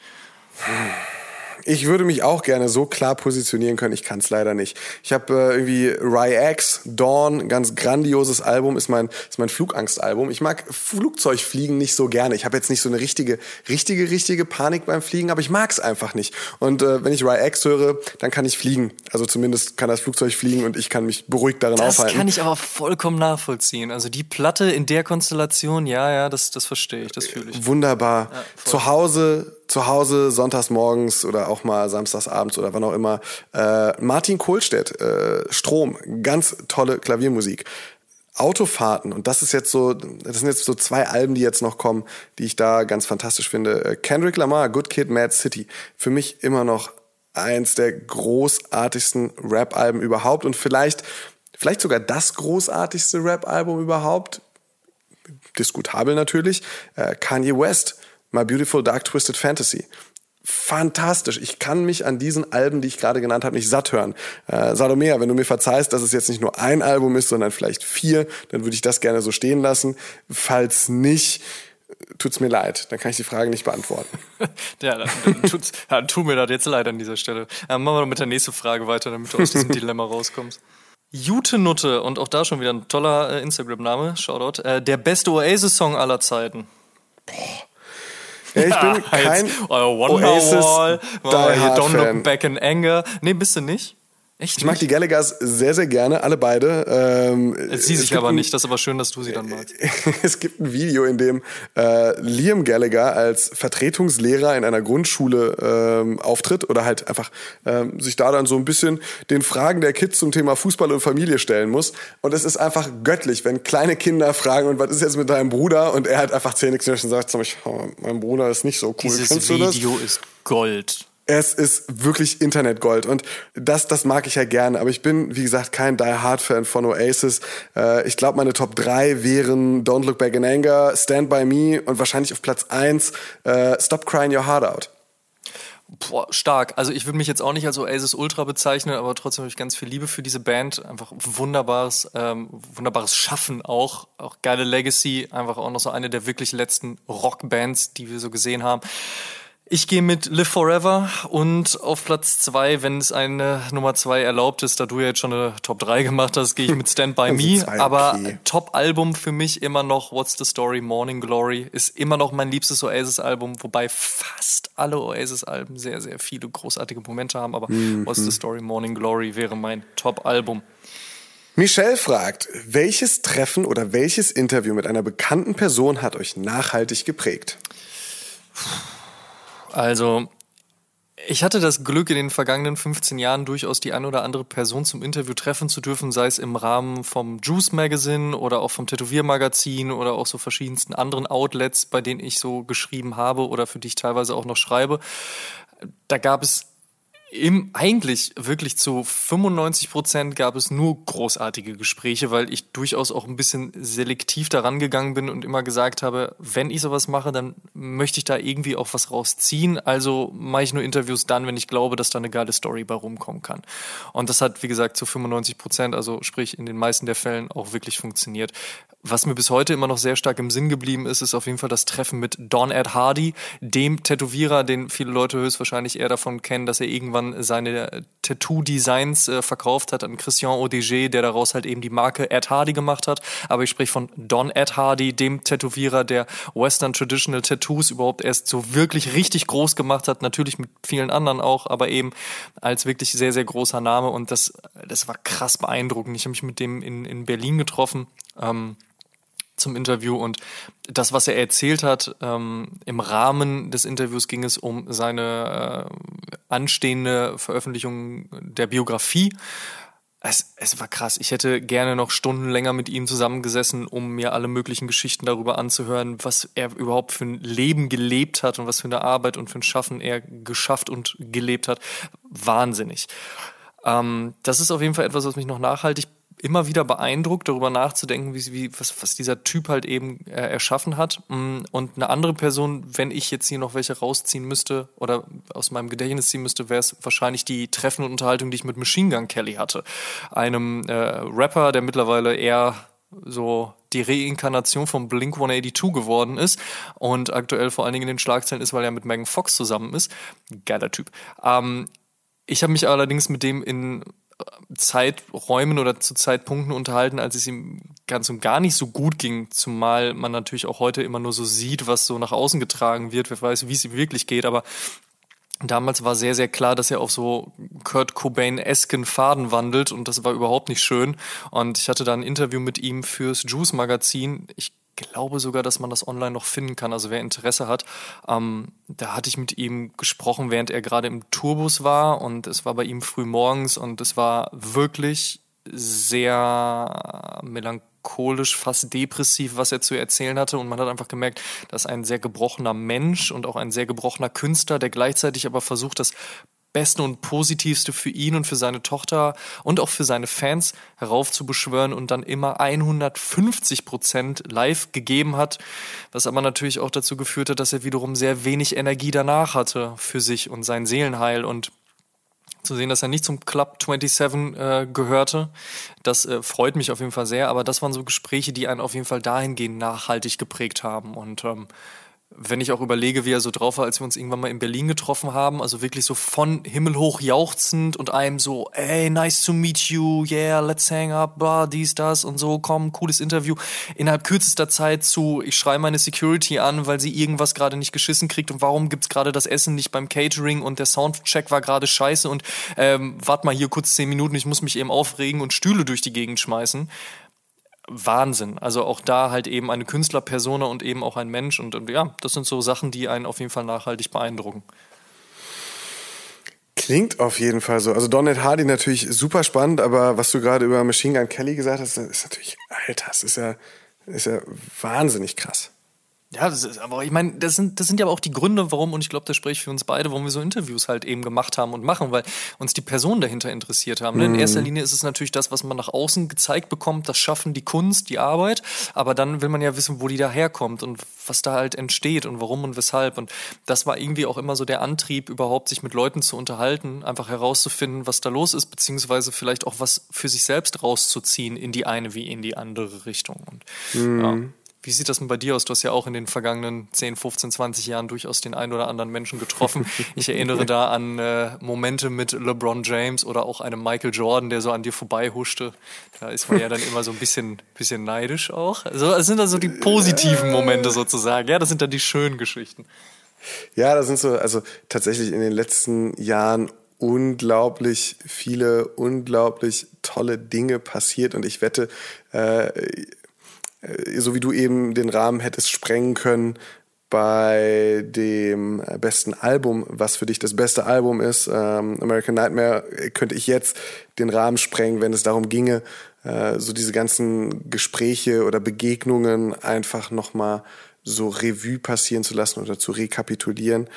Ich würde mich auch gerne so klar positionieren können. Ich kann es leider nicht. Ich habe äh, irgendwie Rye-X, Dawn, ganz grandioses Album, ist mein, ist mein Flugangstalbum. Ich mag Flugzeugfliegen nicht so gerne. Ich habe jetzt nicht so eine richtige, richtige, richtige Panik beim Fliegen, aber ich mag es einfach nicht. Und äh, wenn ich Rye-X höre, dann kann ich fliegen. Also zumindest kann das Flugzeug fliegen und ich kann mich beruhigt darin das aufhalten. Das kann ich aber vollkommen nachvollziehen. Also die Platte in der Konstellation, ja, ja, das, das verstehe ich, das fühle ich. Wunderbar. Ja, zu Hause zu Hause sonntags morgens oder auch mal samstags abends oder wann auch immer. Äh, Martin Kohlstedt, äh, Strom, ganz tolle Klaviermusik. Autofahrten, und das ist jetzt so, das sind jetzt so zwei Alben, die jetzt noch kommen, die ich da ganz fantastisch finde. Äh, Kendrick Lamar, Good Kid, Mad City. Für mich immer noch eins der großartigsten Rap-Alben überhaupt und vielleicht, vielleicht sogar das großartigste Rap-Album überhaupt. Diskutabel natürlich. Äh, Kanye West, My Beautiful Dark Twisted Fantasy. Fantastisch. Ich kann mich an diesen Alben, die ich gerade genannt habe, nicht satt hören. Äh, Salomea, wenn du mir verzeihst, dass es jetzt nicht nur ein Album ist, sondern vielleicht vier, dann würde ich das gerne so stehen lassen. Falls nicht, tut's mir leid. Dann kann ich die Frage nicht beantworten. ja, dann, dann, tut's, ja, tut mir das jetzt leid an dieser Stelle. Äh, machen wir mit der nächsten Frage weiter, damit du aus diesem Dilemma rauskommst. Jute Nutte, und auch da schon wieder ein toller äh, Instagram-Name, Shoutout, äh, der beste Oasis-Song aller Zeiten. Boah. Ja, ich bin kein Oasis Wall, Don't Look Back in Anger. Nee, bist du nicht? Echt? Ich mag die Gallaghers sehr, sehr gerne, alle beide. Ähm, sie sich aber ein, nicht, das ist aber schön, dass du sie dann magst. es gibt ein Video, in dem äh, Liam Gallagher als Vertretungslehrer in einer Grundschule ähm, auftritt oder halt einfach ähm, sich da dann so ein bisschen den Fragen der Kids zum Thema Fußball und Familie stellen muss. Und es ist einfach göttlich, wenn kleine Kinder fragen, und was ist jetzt mit deinem Bruder? Und er halt einfach Zähne knirscht und sagt, oh, mein Bruder ist nicht so cool. Dieses Kennst Video ist Gold. Es ist wirklich Internetgold und das, das mag ich ja gerne. Aber ich bin, wie gesagt, kein Die Hard Fan von Oasis. Äh, ich glaube, meine Top 3 wären Don't Look Back in Anger, Stand By Me und wahrscheinlich auf Platz 1 äh, Stop Crying Your Heart Out. Boah, stark. Also ich würde mich jetzt auch nicht als Oasis Ultra bezeichnen, aber trotzdem habe ich ganz viel Liebe für diese Band. Einfach wunderbares, ähm, wunderbares Schaffen auch. Auch geile Legacy. Einfach auch noch so eine der wirklich letzten Rockbands, die wir so gesehen haben. Ich gehe mit Live Forever und auf Platz zwei, wenn es eine Nummer zwei erlaubt ist, da du ja jetzt schon eine Top 3 gemacht hast, gehe ich mit Stand By Me. Okay. Aber Top-Album für mich immer noch What's the Story, Morning Glory ist immer noch mein liebstes Oasis-Album, wobei fast alle Oasis-Alben sehr, sehr viele großartige Momente haben. Aber mhm. What's the Story, Morning Glory wäre mein Top-Album. Michelle fragt, welches Treffen oder welches Interview mit einer bekannten Person hat euch nachhaltig geprägt? Also, ich hatte das Glück, in den vergangenen 15 Jahren durchaus die ein oder andere Person zum Interview treffen zu dürfen, sei es im Rahmen vom Juice Magazine oder auch vom Tätowiermagazin oder auch so verschiedensten anderen Outlets, bei denen ich so geschrieben habe oder für die ich teilweise auch noch schreibe. Da gab es im, eigentlich wirklich zu 95 Prozent gab es nur großartige Gespräche, weil ich durchaus auch ein bisschen selektiv daran gegangen bin und immer gesagt habe, wenn ich sowas mache, dann möchte ich da irgendwie auch was rausziehen. Also mache ich nur Interviews dann, wenn ich glaube, dass da eine geile Story bei rumkommen kann. Und das hat, wie gesagt, zu 95 Prozent, also sprich in den meisten der Fällen auch wirklich funktioniert. Was mir bis heute immer noch sehr stark im Sinn geblieben ist, ist auf jeden Fall das Treffen mit Don Ed Hardy, dem Tätowierer, den viele Leute höchstwahrscheinlich eher davon kennen, dass er irgendwann seine Tattoo-Designs äh, verkauft hat an Christian Audiger, der daraus halt eben die Marke Ed Hardy gemacht hat. Aber ich spreche von Don Ed Hardy, dem Tätowierer, der Western Traditional Tattoos überhaupt erst so wirklich richtig groß gemacht hat. Natürlich mit vielen anderen auch, aber eben als wirklich sehr, sehr großer Name. Und das, das war krass beeindruckend. Ich habe mich mit dem in, in Berlin getroffen. Ähm, zum Interview und das, was er erzählt hat, ähm, im Rahmen des Interviews ging es um seine äh, anstehende Veröffentlichung der Biografie. Es, es war krass. Ich hätte gerne noch Stunden länger mit ihm zusammengesessen, um mir alle möglichen Geschichten darüber anzuhören, was er überhaupt für ein Leben gelebt hat und was für eine Arbeit und für ein Schaffen er geschafft und gelebt hat. Wahnsinnig. Ähm, das ist auf jeden Fall etwas, was mich noch nachhaltig immer wieder beeindruckt, darüber nachzudenken, wie, wie was, was dieser Typ halt eben äh, erschaffen hat. Mm, und eine andere Person, wenn ich jetzt hier noch welche rausziehen müsste oder aus meinem Gedächtnis ziehen müsste, wäre es wahrscheinlich die treffende Unterhaltung, die ich mit Machine Gun Kelly hatte. Einem äh, Rapper, der mittlerweile eher so die Reinkarnation von Blink 182 geworden ist und aktuell vor allen Dingen in den Schlagzeilen ist, weil er mit Megan Fox zusammen ist. Geiler Typ. Ähm, ich habe mich allerdings mit dem in Zeiträumen oder zu Zeitpunkten unterhalten, als es ihm ganz und gar nicht so gut ging, zumal man natürlich auch heute immer nur so sieht, was so nach außen getragen wird, wer weiß, wie es ihm wirklich geht, aber Damals war sehr, sehr klar, dass er auf so Kurt Cobain-esken Faden wandelt und das war überhaupt nicht schön. Und ich hatte da ein Interview mit ihm fürs Juice-Magazin. Ich glaube sogar, dass man das online noch finden kann. Also wer Interesse hat, ähm, da hatte ich mit ihm gesprochen, während er gerade im Tourbus war und es war bei ihm früh morgens und es war wirklich sehr melancholisch, fast depressiv, was er zu erzählen hatte. Und man hat einfach gemerkt, dass ein sehr gebrochener Mensch und auch ein sehr gebrochener Künstler, der gleichzeitig aber versucht, das Beste und Positivste für ihn und für seine Tochter und auch für seine Fans heraufzubeschwören und dann immer 150 Prozent live gegeben hat, was aber natürlich auch dazu geführt hat, dass er wiederum sehr wenig Energie danach hatte für sich und sein Seelenheil und zu sehen, dass er nicht zum Club 27 äh, gehörte. Das äh, freut mich auf jeden Fall sehr, aber das waren so Gespräche, die einen auf jeden Fall dahingehend nachhaltig geprägt haben und ähm, wenn ich auch überlege, wie er so drauf war, als wir uns irgendwann mal in Berlin getroffen haben, also wirklich so von Himmel hoch jauchzend und einem so, ey, nice to meet you, yeah, let's hang up, blah, dies, das und so, komm, cooles Interview. Innerhalb kürzester Zeit zu, ich schreibe meine Security an, weil sie irgendwas gerade nicht geschissen kriegt und warum gibt's gerade das Essen nicht beim Catering und der Soundcheck war gerade scheiße und ähm, warte mal hier kurz zehn Minuten, ich muss mich eben aufregen und Stühle durch die Gegend schmeißen. Wahnsinn. Also auch da halt eben eine Künstlerpersona und eben auch ein Mensch. Und, und ja, das sind so Sachen, die einen auf jeden Fall nachhaltig beeindrucken. Klingt auf jeden Fall so. Also Donald Hardy natürlich super spannend, aber was du gerade über Machine Gun Kelly gesagt hast, ist natürlich, Alter, das ist ja, ist ja wahnsinnig krass. Ja, das ist, aber ich meine, das sind, das sind ja aber auch die Gründe, warum, und ich glaube, das spricht für uns beide, warum wir so Interviews halt eben gemacht haben und machen, weil uns die Personen dahinter interessiert haben. Mhm. In erster Linie ist es natürlich das, was man nach außen gezeigt bekommt, das Schaffen, die Kunst, die Arbeit, aber dann will man ja wissen, wo die daherkommt und was da halt entsteht und warum und weshalb. Und das war irgendwie auch immer so der Antrieb, überhaupt sich mit Leuten zu unterhalten, einfach herauszufinden, was da los ist, beziehungsweise vielleicht auch was für sich selbst rauszuziehen in die eine wie in die andere Richtung. Und mhm. ja. Wie sieht das denn bei dir aus? Du hast ja auch in den vergangenen 10, 15, 20 Jahren durchaus den einen oder anderen Menschen getroffen. Ich erinnere da an äh, Momente mit LeBron James oder auch einem Michael Jordan, der so an dir vorbei huschte. Da ist man ja dann immer so ein bisschen, bisschen neidisch auch. Also, das sind dann so die positiven Momente sozusagen. Ja, das sind dann die schönen Geschichten. Ja, das sind so, also tatsächlich in den letzten Jahren unglaublich viele, unglaublich tolle Dinge passiert und ich wette, äh, so wie du eben den Rahmen hättest sprengen können bei dem besten Album, was für dich das beste Album ist, ähm, American Nightmare, könnte ich jetzt den Rahmen sprengen, wenn es darum ginge, äh, so diese ganzen Gespräche oder Begegnungen einfach nochmal so Revue passieren zu lassen oder zu rekapitulieren.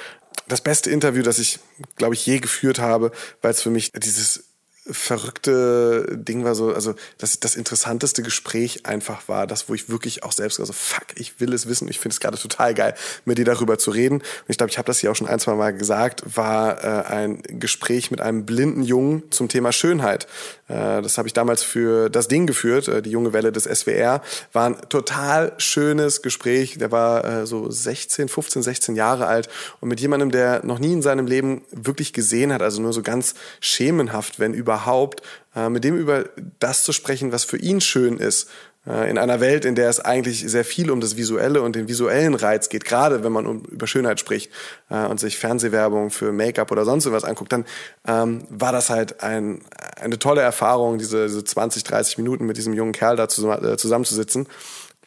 Das beste Interview, das ich, glaube ich, je geführt habe, weil es für mich dieses verrückte Ding war so, also das, das interessanteste Gespräch einfach war, das, wo ich wirklich auch selbst, also fuck, ich will es wissen, ich finde es gerade total geil, mit dir darüber zu reden. Und ich glaube, ich habe das hier auch schon ein, zwei Mal gesagt, war äh, ein Gespräch mit einem blinden Jungen zum Thema Schönheit. Äh, das habe ich damals für das Ding geführt, äh, die junge Welle des SWR. War ein total schönes Gespräch. Der war äh, so 16, 15, 16 Jahre alt und mit jemandem, der noch nie in seinem Leben wirklich gesehen hat, also nur so ganz schemenhaft, wenn über überhaupt, äh, mit dem über das zu sprechen, was für ihn schön ist. Äh, in einer Welt, in der es eigentlich sehr viel um das Visuelle und den visuellen Reiz geht, gerade wenn man um, über Schönheit spricht äh, und sich Fernsehwerbung für Make-up oder sonst was anguckt, dann ähm, war das halt ein, eine tolle Erfahrung, diese, diese 20, 30 Minuten mit diesem jungen Kerl da zusammenzusitzen.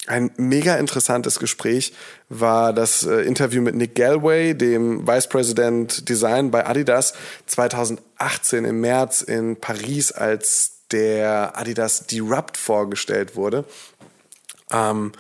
Ein mega interessantes Gespräch war das äh, Interview mit Nick Galway, dem Vice President Design bei Adidas 2018 im März in Paris, als der Adidas Derupt vorgestellt wurde. Ähm,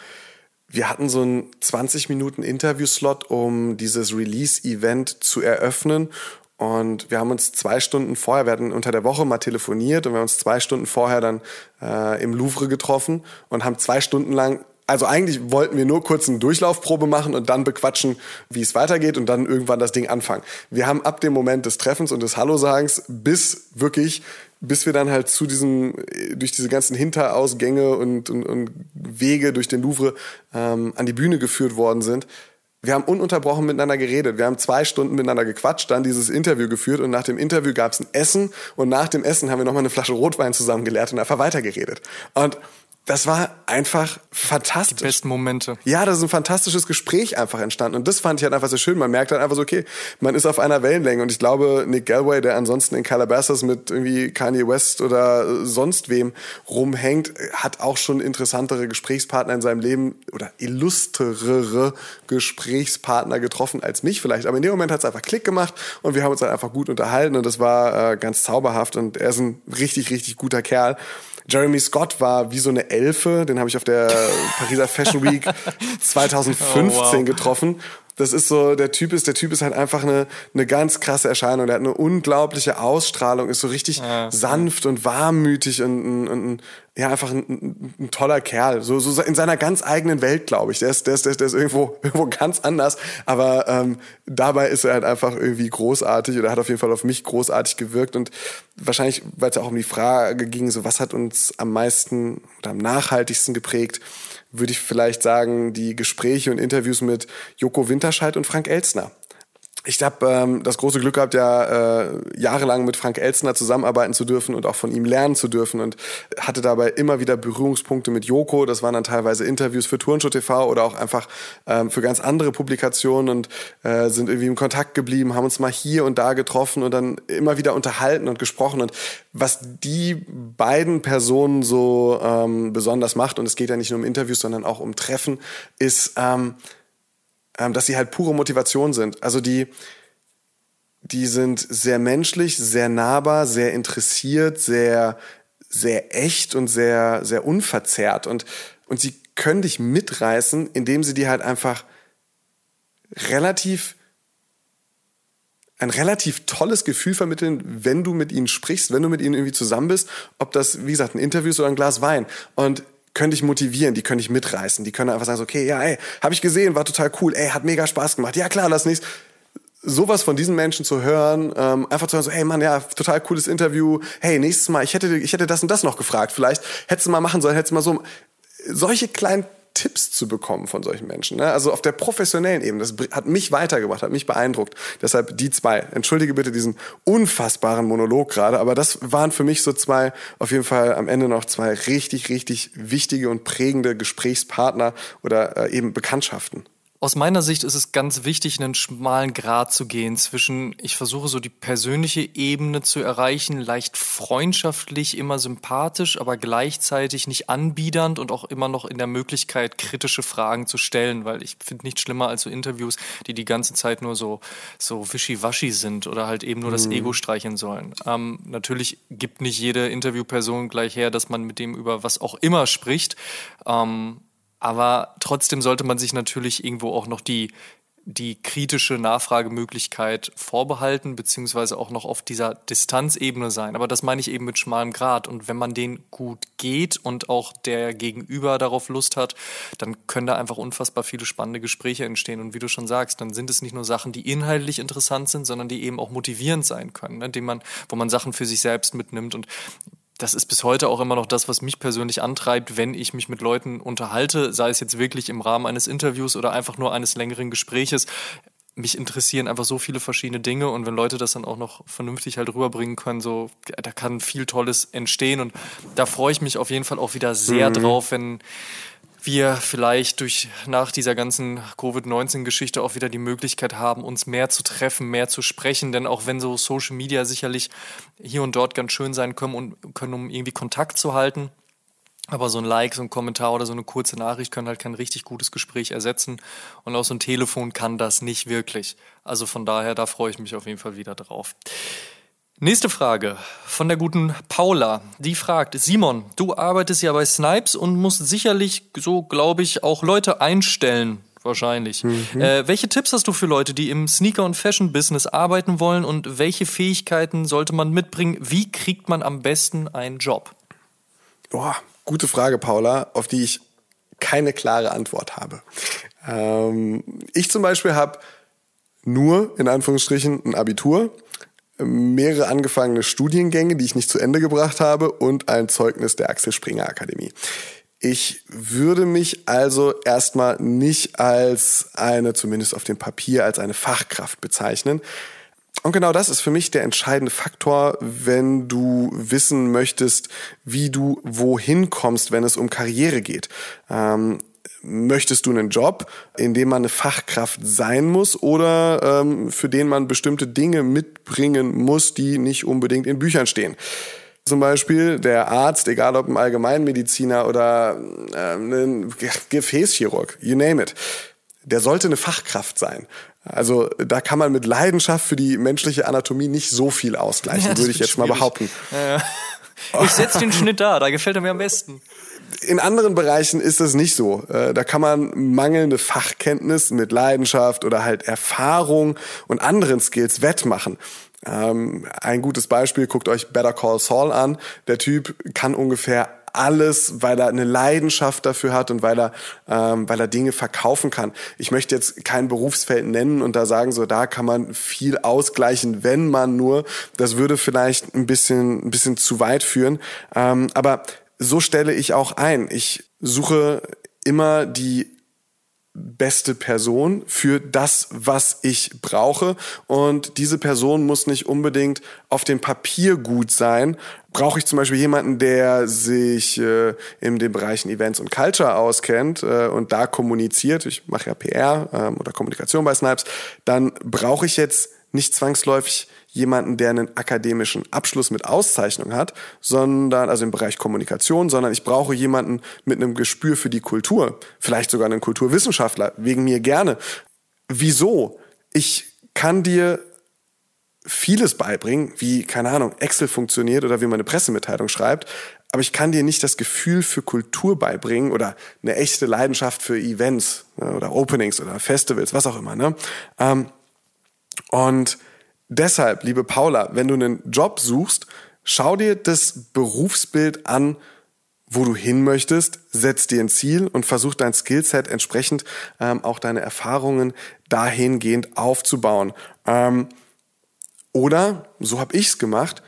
wir hatten so einen 20 Minuten Interview-Slot, um dieses Release-Event zu eröffnen. Und wir haben uns zwei Stunden vorher, wir hatten unter der Woche mal telefoniert und wir haben uns zwei Stunden vorher dann äh, im Louvre getroffen und haben zwei Stunden lang also eigentlich wollten wir nur kurz eine Durchlaufprobe machen und dann bequatschen, wie es weitergeht und dann irgendwann das Ding anfangen. Wir haben ab dem Moment des Treffens und des Hallo-Sagens bis wirklich, bis wir dann halt zu diesem, durch diese ganzen Hinterausgänge und, und, und Wege durch den Louvre ähm, an die Bühne geführt worden sind, wir haben ununterbrochen miteinander geredet. Wir haben zwei Stunden miteinander gequatscht, dann dieses Interview geführt und nach dem Interview gab es ein Essen und nach dem Essen haben wir nochmal eine Flasche Rotwein zusammen geleert und einfach weitergeredet. Und das war einfach fantastisch. Die besten Momente. Ja, das ist ein fantastisches Gespräch einfach entstanden. Und das fand ich halt einfach so schön. Man merkt halt einfach so, okay, man ist auf einer Wellenlänge. Und ich glaube, Nick Galway, der ansonsten in Calabasas mit irgendwie Kanye West oder sonst wem rumhängt, hat auch schon interessantere Gesprächspartner in seinem Leben oder illustrere Gesprächspartner getroffen als mich vielleicht. Aber in dem Moment hat es einfach Klick gemacht und wir haben uns halt einfach gut unterhalten und das war äh, ganz zauberhaft. Und er ist ein richtig, richtig guter Kerl. Jeremy Scott war wie so eine Elfe, den habe ich auf der Pariser Fashion Week 2015 oh, wow. getroffen das ist so, der Typ ist, der Typ ist halt einfach eine, eine ganz krasse Erscheinung. Der hat eine unglaubliche Ausstrahlung, ist so richtig ja. sanft und warmmütig und, und, und ja, einfach ein, ein, toller Kerl. So, so in seiner ganz eigenen Welt, glaube ich. Der ist, der ist, der ist, der ist irgendwo, irgendwo ganz anders. Aber ähm, dabei ist er halt einfach irgendwie großartig oder hat auf jeden Fall auf mich großartig gewirkt. Und wahrscheinlich, weil es ja auch um die Frage ging, so was hat uns am meisten oder am nachhaltigsten geprägt, würde ich vielleicht sagen, die Gespräche und Interviews mit Joko Winterscheid und Frank Elstner. Ich habe ähm, das große Glück gehabt, ja äh, jahrelang mit Frank Elstner zusammenarbeiten zu dürfen und auch von ihm lernen zu dürfen und hatte dabei immer wieder Berührungspunkte mit Joko. Das waren dann teilweise Interviews für Turnshow TV oder auch einfach ähm, für ganz andere Publikationen und äh, sind irgendwie im Kontakt geblieben, haben uns mal hier und da getroffen und dann immer wieder unterhalten und gesprochen. Und was die beiden Personen so ähm, besonders macht, und es geht ja nicht nur um Interviews, sondern auch um Treffen, ist ähm, ähm, dass sie halt pure Motivation sind. Also die, die sind sehr menschlich, sehr nahbar, sehr interessiert, sehr, sehr echt und sehr, sehr unverzerrt. Und, und sie können dich mitreißen, indem sie dir halt einfach relativ ein relativ tolles Gefühl vermitteln, wenn du mit ihnen sprichst, wenn du mit ihnen irgendwie zusammen bist, ob das, wie gesagt, ein Interview ist oder ein Glas Wein. Und können dich motivieren, die können dich mitreißen, die können einfach sagen, okay, ja, ey, habe ich gesehen, war total cool, ey, hat mega Spaß gemacht, ja klar, lass nichts. Sowas von diesen Menschen zu hören, ähm, einfach zu hören, so, hey Mann, ja, total cooles Interview, hey, nächstes Mal, ich hätte, ich hätte das und das noch gefragt, vielleicht hättest du mal machen sollen, hättest du mal so, solche kleinen Tipps zu bekommen von solchen Menschen. Ne? Also auf der professionellen Ebene, das hat mich weitergebracht, hat mich beeindruckt. Deshalb die zwei. Entschuldige bitte diesen unfassbaren Monolog gerade, aber das waren für mich so zwei, auf jeden Fall am Ende noch zwei richtig, richtig wichtige und prägende Gesprächspartner oder äh, eben Bekanntschaften. Aus meiner Sicht ist es ganz wichtig, einen schmalen Grat zu gehen zwischen, ich versuche so die persönliche Ebene zu erreichen, leicht freundschaftlich, immer sympathisch, aber gleichzeitig nicht anbiedernd und auch immer noch in der Möglichkeit, kritische Fragen zu stellen, weil ich finde nichts schlimmer als so Interviews, die die ganze Zeit nur so, so wischiwaschi sind oder halt eben nur das mhm. Ego streicheln sollen. Ähm, natürlich gibt nicht jede Interviewperson gleich her, dass man mit dem über was auch immer spricht. Ähm, aber trotzdem sollte man sich natürlich irgendwo auch noch die, die kritische Nachfragemöglichkeit vorbehalten, beziehungsweise auch noch auf dieser Distanzebene sein. Aber das meine ich eben mit schmalem Grad. Und wenn man den gut geht und auch der Gegenüber darauf Lust hat, dann können da einfach unfassbar viele spannende Gespräche entstehen. Und wie du schon sagst, dann sind es nicht nur Sachen, die inhaltlich interessant sind, sondern die eben auch motivierend sein können, ne? man, wo man Sachen für sich selbst mitnimmt. Und das ist bis heute auch immer noch das, was mich persönlich antreibt, wenn ich mich mit Leuten unterhalte, sei es jetzt wirklich im Rahmen eines Interviews oder einfach nur eines längeren Gespräches. Mich interessieren einfach so viele verschiedene Dinge und wenn Leute das dann auch noch vernünftig halt rüberbringen können, so, da kann viel Tolles entstehen und da freue ich mich auf jeden Fall auch wieder sehr mhm. drauf, wenn, wir vielleicht durch nach dieser ganzen Covid-19-Geschichte auch wieder die Möglichkeit haben, uns mehr zu treffen, mehr zu sprechen. Denn auch wenn so Social Media sicherlich hier und dort ganz schön sein können, und, können um irgendwie Kontakt zu halten, aber so ein Like, so ein Kommentar oder so eine kurze Nachricht können halt kein richtig gutes Gespräch ersetzen. Und auch so ein Telefon kann das nicht wirklich. Also von daher, da freue ich mich auf jeden Fall wieder drauf. Nächste Frage von der guten Paula. Die fragt, Simon, du arbeitest ja bei Snipes und musst sicherlich, so glaube ich, auch Leute einstellen. Wahrscheinlich. Mhm. Äh, welche Tipps hast du für Leute, die im Sneaker- und Fashion-Business arbeiten wollen und welche Fähigkeiten sollte man mitbringen? Wie kriegt man am besten einen Job? Boah, gute Frage, Paula, auf die ich keine klare Antwort habe. Ähm, ich zum Beispiel habe nur, in Anführungsstrichen, ein Abitur, mehrere angefangene Studiengänge, die ich nicht zu Ende gebracht habe und ein Zeugnis der Axel Springer Akademie. Ich würde mich also erstmal nicht als eine, zumindest auf dem Papier, als eine Fachkraft bezeichnen. Und genau das ist für mich der entscheidende Faktor, wenn du wissen möchtest, wie du wohin kommst, wenn es um Karriere geht. Ähm, möchtest du einen Job, in dem man eine Fachkraft sein muss oder ähm, für den man bestimmte Dinge mitbringen muss, die nicht unbedingt in Büchern stehen? Zum Beispiel der Arzt, egal ob ein Allgemeinmediziner oder ähm, ein Gefäßchirurg, you name it, der sollte eine Fachkraft sein. Also da kann man mit Leidenschaft für die menschliche Anatomie nicht so viel ausgleichen, ja, würde ich jetzt schwierig. mal behaupten. Ja, ja. Ich setze den Schnitt da, da gefällt er mir am besten. In anderen Bereichen ist das nicht so. Äh, da kann man mangelnde Fachkenntnis mit Leidenschaft oder halt Erfahrung und anderen Skills wettmachen. Ähm, ein gutes Beispiel, guckt euch Better Call Saul an. Der Typ kann ungefähr alles, weil er eine Leidenschaft dafür hat und weil er, ähm, weil er Dinge verkaufen kann. Ich möchte jetzt kein Berufsfeld nennen und da sagen, so da kann man viel ausgleichen, wenn man nur. Das würde vielleicht ein bisschen, ein bisschen zu weit führen. Ähm, aber so stelle ich auch ein. Ich suche immer die beste Person für das, was ich brauche. Und diese Person muss nicht unbedingt auf dem Papier gut sein. Brauche ich zum Beispiel jemanden, der sich äh, in den Bereichen Events und Culture auskennt äh, und da kommuniziert, ich mache ja PR ähm, oder Kommunikation bei Snipes, dann brauche ich jetzt nicht zwangsläufig jemanden, der einen akademischen Abschluss mit Auszeichnung hat, sondern, also im Bereich Kommunikation, sondern ich brauche jemanden mit einem Gespür für die Kultur. Vielleicht sogar einen Kulturwissenschaftler, wegen mir gerne. Wieso? Ich kann dir vieles beibringen, wie, keine Ahnung, Excel funktioniert oder wie man eine Pressemitteilung schreibt, aber ich kann dir nicht das Gefühl für Kultur beibringen oder eine echte Leidenschaft für Events ne, oder Openings oder Festivals, was auch immer. Ne? Ähm, und Deshalb, liebe Paula, wenn du einen Job suchst, schau dir das Berufsbild an, wo du hin möchtest, setz dir ein Ziel und versuch dein Skillset entsprechend ähm, auch deine Erfahrungen dahingehend aufzubauen. Ähm, oder, so habe ich's gemacht,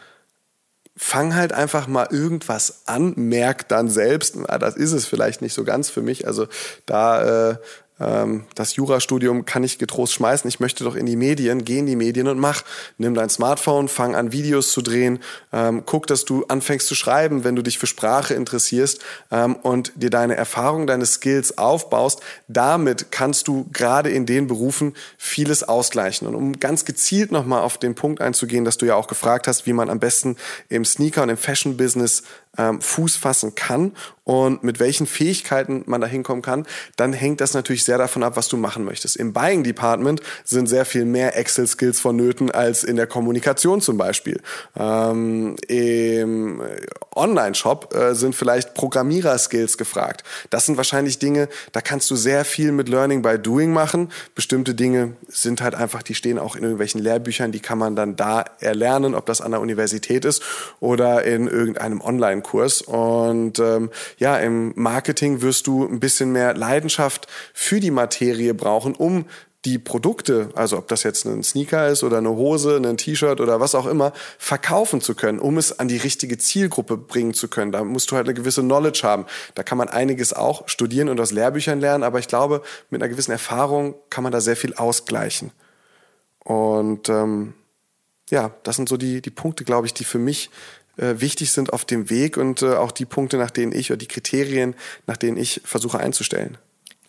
fang halt einfach mal irgendwas an, merk dann selbst, na, das ist es vielleicht nicht so ganz für mich. Also da äh, das Jurastudium kann ich getrost schmeißen, ich möchte doch in die Medien, geh in die Medien und mach. Nimm dein Smartphone, fang an Videos zu drehen, ähm, guck, dass du anfängst zu schreiben, wenn du dich für Sprache interessierst ähm, und dir deine Erfahrung, deine Skills aufbaust. Damit kannst du gerade in den Berufen vieles ausgleichen. Und um ganz gezielt nochmal auf den Punkt einzugehen, dass du ja auch gefragt hast, wie man am besten im Sneaker- und im Fashion-Business ähm, Fuß fassen kann und mit welchen Fähigkeiten man da hinkommen kann, dann hängt das natürlich sehr davon ab, was du machen möchtest. Im Buying Department sind sehr viel mehr Excel-Skills vonnöten als in der Kommunikation zum Beispiel. Ähm, Im Online-Shop äh, sind vielleicht Programmierer-Skills gefragt. Das sind wahrscheinlich Dinge, da kannst du sehr viel mit Learning by Doing machen. Bestimmte Dinge sind halt einfach, die stehen auch in irgendwelchen Lehrbüchern, die kann man dann da erlernen, ob das an der Universität ist oder in irgendeinem Online- Kurs. Und ähm, ja, im Marketing wirst du ein bisschen mehr Leidenschaft für die Materie brauchen, um die Produkte, also ob das jetzt ein Sneaker ist oder eine Hose, ein T-Shirt oder was auch immer, verkaufen zu können, um es an die richtige Zielgruppe bringen zu können. Da musst du halt eine gewisse Knowledge haben. Da kann man einiges auch studieren und aus Lehrbüchern lernen, aber ich glaube, mit einer gewissen Erfahrung kann man da sehr viel ausgleichen. Und ähm, ja, das sind so die, die Punkte, glaube ich, die für mich wichtig sind auf dem Weg und äh, auch die Punkte, nach denen ich oder die Kriterien, nach denen ich versuche einzustellen.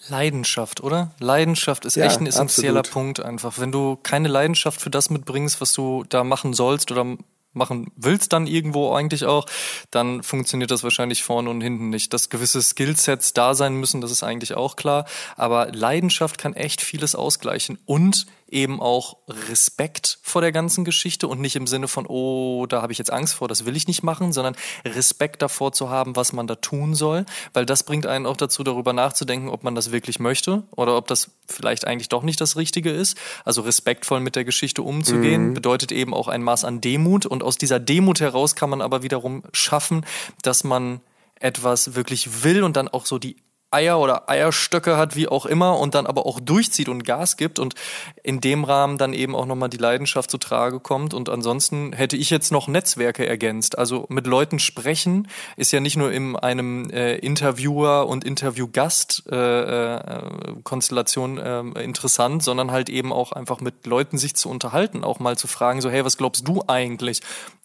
Leidenschaft, oder? Leidenschaft ist ja, echt ein essentieller absolut. Punkt einfach. Wenn du keine Leidenschaft für das mitbringst, was du da machen sollst oder machen willst dann irgendwo eigentlich auch, dann funktioniert das wahrscheinlich vorne und hinten nicht. Dass gewisse Skillsets da sein müssen, das ist eigentlich auch klar. Aber Leidenschaft kann echt vieles ausgleichen und eben auch Respekt vor der ganzen Geschichte und nicht im Sinne von, oh, da habe ich jetzt Angst vor, das will ich nicht machen, sondern Respekt davor zu haben, was man da tun soll, weil das bringt einen auch dazu, darüber nachzudenken, ob man das wirklich möchte oder ob das vielleicht eigentlich doch nicht das Richtige ist. Also respektvoll mit der Geschichte umzugehen, mhm. bedeutet eben auch ein Maß an Demut und aus dieser Demut heraus kann man aber wiederum schaffen, dass man etwas wirklich will und dann auch so die Eier oder Eierstöcke hat, wie auch immer, und dann aber auch durchzieht und Gas gibt und in dem Rahmen dann eben auch nochmal die Leidenschaft zu Trage kommt. Und ansonsten hätte ich jetzt noch Netzwerke ergänzt. Also mit Leuten sprechen ist ja nicht nur in einem äh, Interviewer und Interviewgast äh, äh, äh, interessant, sondern halt eben auch einfach mit Leuten sich zu unterhalten, auch mal zu fragen, so hey, was glaubst du eigentlich?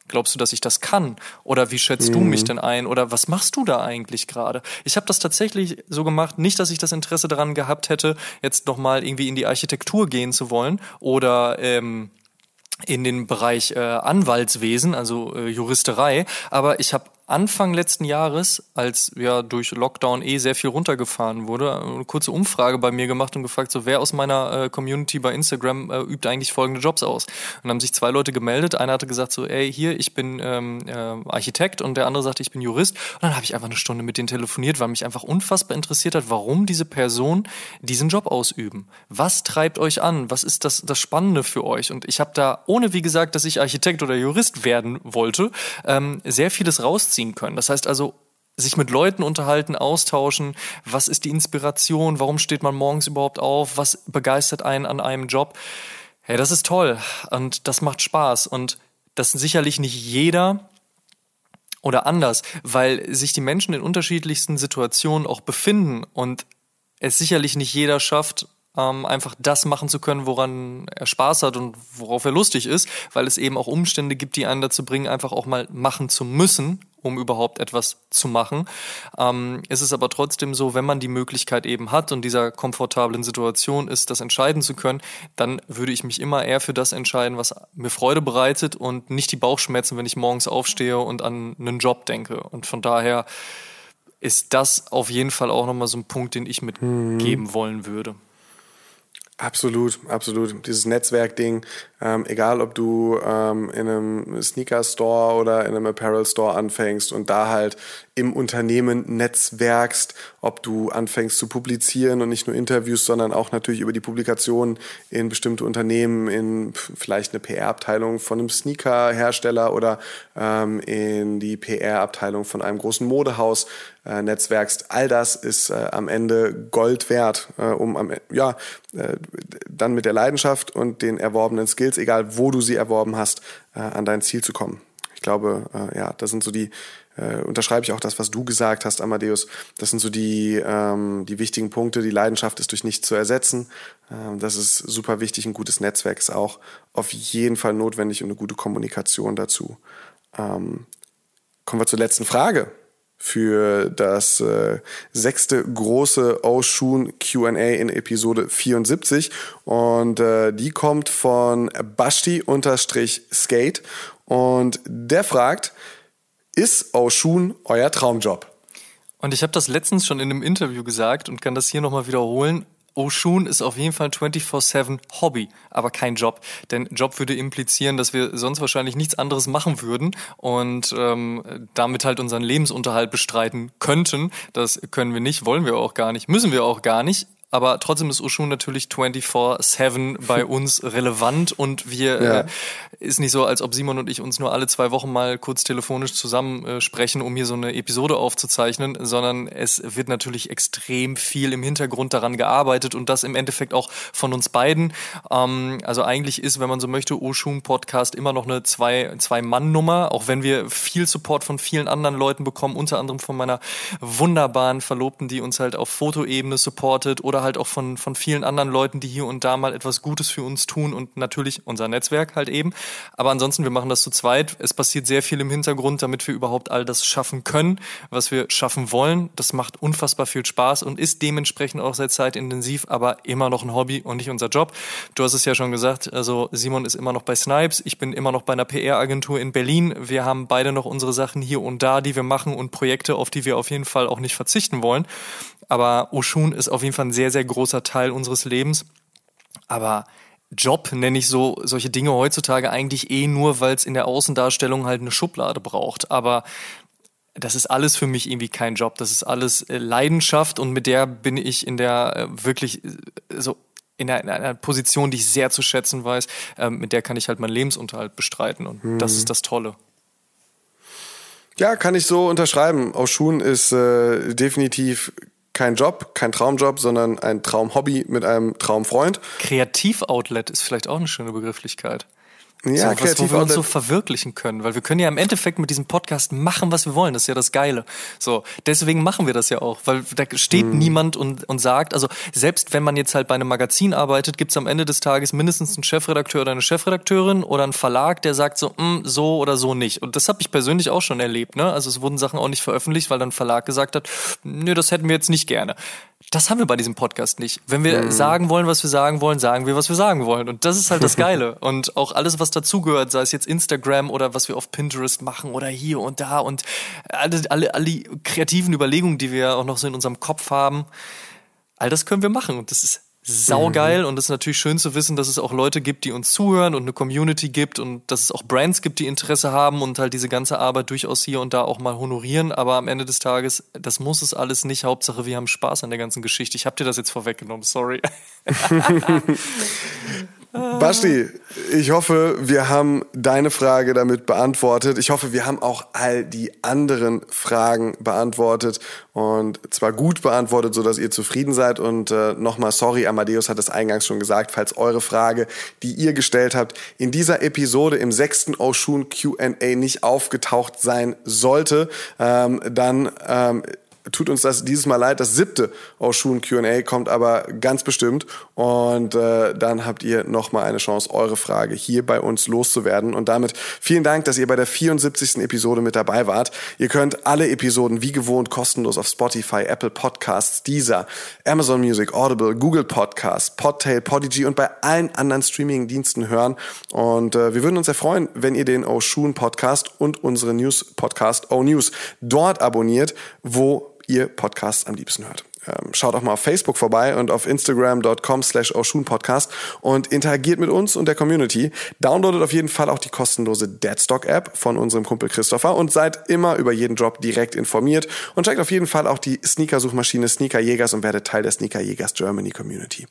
Glaubst du, dass ich das kann? Oder wie schätzt mhm. du mich mhm. denn ein? Oder was machst du da eigentlich gerade? Ich habe das tatsächlich so gemacht, nicht, dass ich das Interesse daran gehabt hätte, jetzt nochmal irgendwie in die Architektur gehen zu wollen oder ähm, in den Bereich äh, Anwaltswesen, also äh, Juristerei, aber ich habe Anfang letzten Jahres, als ja durch Lockdown eh sehr viel runtergefahren wurde, eine kurze Umfrage bei mir gemacht und gefragt, so wer aus meiner äh, Community bei Instagram äh, übt eigentlich folgende Jobs aus. Und haben sich zwei Leute gemeldet. Einer hatte gesagt so, ey, hier, ich bin ähm, äh, Architekt und der andere sagte, ich bin Jurist. Und dann habe ich einfach eine Stunde mit denen telefoniert, weil mich einfach unfassbar interessiert hat, warum diese Personen diesen Job ausüben. Was treibt euch an? Was ist das, das Spannende für euch? Und ich habe da, ohne wie gesagt, dass ich Architekt oder Jurist werden wollte, ähm, sehr vieles raus ziehen können. Das heißt also, sich mit Leuten unterhalten, austauschen, was ist die Inspiration, warum steht man morgens überhaupt auf, was begeistert einen an einem Job. Hey, das ist toll und das macht Spaß und das sicherlich nicht jeder oder anders, weil sich die Menschen in unterschiedlichsten Situationen auch befinden und es sicherlich nicht jeder schafft, ähm, einfach das machen zu können, woran er Spaß hat und worauf er lustig ist, weil es eben auch Umstände gibt, die einen dazu bringen, einfach auch mal machen zu müssen, um überhaupt etwas zu machen. Ähm, ist es aber trotzdem so, wenn man die Möglichkeit eben hat und dieser komfortablen Situation ist, das entscheiden zu können, dann würde ich mich immer eher für das entscheiden, was mir Freude bereitet und nicht die Bauchschmerzen, wenn ich morgens aufstehe und an einen Job denke. Und von daher ist das auf jeden Fall auch nochmal so ein Punkt, den ich mitgeben mhm. wollen würde. Absolut, absolut. Dieses Netzwerkding, ähm, egal ob du ähm, in einem Sneaker-Store oder in einem Apparel-Store anfängst und da halt im Unternehmen netzwerkst, ob du anfängst zu publizieren und nicht nur Interviews, sondern auch natürlich über die Publikation in bestimmte Unternehmen, in vielleicht eine PR-Abteilung von einem Sneaker-Hersteller oder ähm, in die PR-Abteilung von einem großen Modehaus äh, netzwerkst. All das ist äh, am Ende Gold wert, äh, um am, ja, äh, dann mit der Leidenschaft und den erworbenen Skills, egal wo du sie erworben hast, äh, an dein Ziel zu kommen. Ich glaube, äh, ja, das sind so die, äh, unterschreibe ich auch das, was du gesagt hast, Amadeus. Das sind so die, ähm, die wichtigen Punkte. Die Leidenschaft ist durch nichts zu ersetzen. Ähm, das ist super wichtig. Ein gutes Netzwerk ist auch auf jeden Fall notwendig und eine gute Kommunikation dazu. Ähm, kommen wir zur letzten Frage für das äh, sechste große Oshun QA in Episode 74. Und äh, die kommt von Basti-Skate. Und der fragt, ist Oshun euer Traumjob? Und ich habe das letztens schon in einem Interview gesagt und kann das hier nochmal wiederholen. Oshun ist auf jeden Fall ein 24-7 Hobby, aber kein Job. Denn Job würde implizieren, dass wir sonst wahrscheinlich nichts anderes machen würden und ähm, damit halt unseren Lebensunterhalt bestreiten könnten. Das können wir nicht, wollen wir auch gar nicht, müssen wir auch gar nicht aber trotzdem ist Oshun natürlich 24-7 bei uns relevant und wir ja. äh, ist nicht so, als ob Simon und ich uns nur alle zwei Wochen mal kurz telefonisch zusammen äh, sprechen, um hier so eine Episode aufzuzeichnen, sondern es wird natürlich extrem viel im Hintergrund daran gearbeitet und das im Endeffekt auch von uns beiden. Ähm, also eigentlich ist, wenn man so möchte, Oshun Podcast immer noch eine zwei, zwei Mann Nummer, auch wenn wir viel Support von vielen anderen Leuten bekommen, unter anderem von meiner wunderbaren Verlobten, die uns halt auf Fotoebene supportet oder halt auch von, von vielen anderen Leuten, die hier und da mal etwas Gutes für uns tun und natürlich unser Netzwerk halt eben. Aber ansonsten, wir machen das zu zweit. Es passiert sehr viel im Hintergrund, damit wir überhaupt all das schaffen können, was wir schaffen wollen. Das macht unfassbar viel Spaß und ist dementsprechend auch sehr zeitintensiv, aber immer noch ein Hobby und nicht unser Job. Du hast es ja schon gesagt, also Simon ist immer noch bei Snipes, ich bin immer noch bei einer PR-Agentur in Berlin. Wir haben beide noch unsere Sachen hier und da, die wir machen und Projekte, auf die wir auf jeden Fall auch nicht verzichten wollen. Aber Oshun ist auf jeden Fall ein sehr, sehr großer Teil unseres Lebens. Aber Job nenne ich so solche Dinge heutzutage eigentlich eh nur, weil es in der Außendarstellung halt eine Schublade braucht. Aber das ist alles für mich irgendwie kein Job. Das ist alles äh, Leidenschaft und mit der bin ich in der äh, wirklich äh, so in einer, in einer, Position, die ich sehr zu schätzen weiß. Ähm, mit der kann ich halt meinen Lebensunterhalt bestreiten und hm. das ist das Tolle. Ja, kann ich so unterschreiben. Oshun ist äh, definitiv kein Job, kein Traumjob, sondern ein Traumhobby mit einem Traumfreund. Kreativoutlet ist vielleicht auch eine schöne Begrifflichkeit. Ja, so, was, wo wir uns so verwirklichen können, weil wir können ja im Endeffekt mit diesem Podcast machen, was wir wollen. Das ist ja das Geile. So, deswegen machen wir das ja auch, weil da steht mhm. niemand und, und sagt, also selbst wenn man jetzt halt bei einem Magazin arbeitet, gibt's am Ende des Tages mindestens einen Chefredakteur oder eine Chefredakteurin oder einen Verlag, der sagt so, mm, so oder so nicht. Und das habe ich persönlich auch schon erlebt. Ne? Also es wurden Sachen auch nicht veröffentlicht, weil dann ein Verlag gesagt hat, nö, das hätten wir jetzt nicht gerne. Das haben wir bei diesem Podcast nicht. Wenn wir mhm. sagen wollen, was wir sagen wollen, sagen wir, was wir sagen wollen. Und das ist halt das Geile. und auch alles, was dazugehört, sei es jetzt Instagram oder was wir auf Pinterest machen oder hier und da und alle, alle, alle kreativen Überlegungen, die wir auch noch so in unserem Kopf haben, all das können wir machen. Und das ist saugeil mhm. und es ist natürlich schön zu wissen, dass es auch Leute gibt, die uns zuhören und eine Community gibt und dass es auch Brands gibt, die Interesse haben und halt diese ganze Arbeit durchaus hier und da auch mal honorieren. Aber am Ende des Tages, das muss es alles nicht. Hauptsache, wir haben Spaß an der ganzen Geschichte. Ich habe dir das jetzt vorweggenommen, sorry. Basti, ich hoffe, wir haben deine Frage damit beantwortet. Ich hoffe, wir haben auch all die anderen Fragen beantwortet und zwar gut beantwortet, so dass ihr zufrieden seid. Und äh, nochmal sorry, Amadeus hat es eingangs schon gesagt, falls eure Frage, die ihr gestellt habt, in dieser Episode im sechsten Oshun Q&A nicht aufgetaucht sein sollte, ähm, dann ähm, tut uns das dieses Mal leid. Das siebte Oshun Q&A kommt aber ganz bestimmt und äh, dann habt ihr nochmal eine Chance, eure Frage hier bei uns loszuwerden und damit vielen Dank, dass ihr bei der 74. Episode mit dabei wart. Ihr könnt alle Episoden wie gewohnt kostenlos auf Spotify, Apple Podcasts, Deezer, Amazon Music, Audible, Google Podcasts, Podtail, Podigy und bei allen anderen Streaming-Diensten hören und äh, wir würden uns sehr freuen, wenn ihr den Oshun Podcast und unsere News Podcast O News dort abonniert, wo ihr Podcasts am liebsten hört. Ähm, schaut auch mal auf Facebook vorbei und auf Instagram.com slash Podcast und interagiert mit uns und der Community. Downloadet auf jeden Fall auch die kostenlose Deadstock App von unserem Kumpel Christopher und seid immer über jeden Drop direkt informiert und checkt auf jeden Fall auch die Sneaker-Suchmaschine Sneaker Jägers und werdet Teil der Sneaker Jägers Germany Community.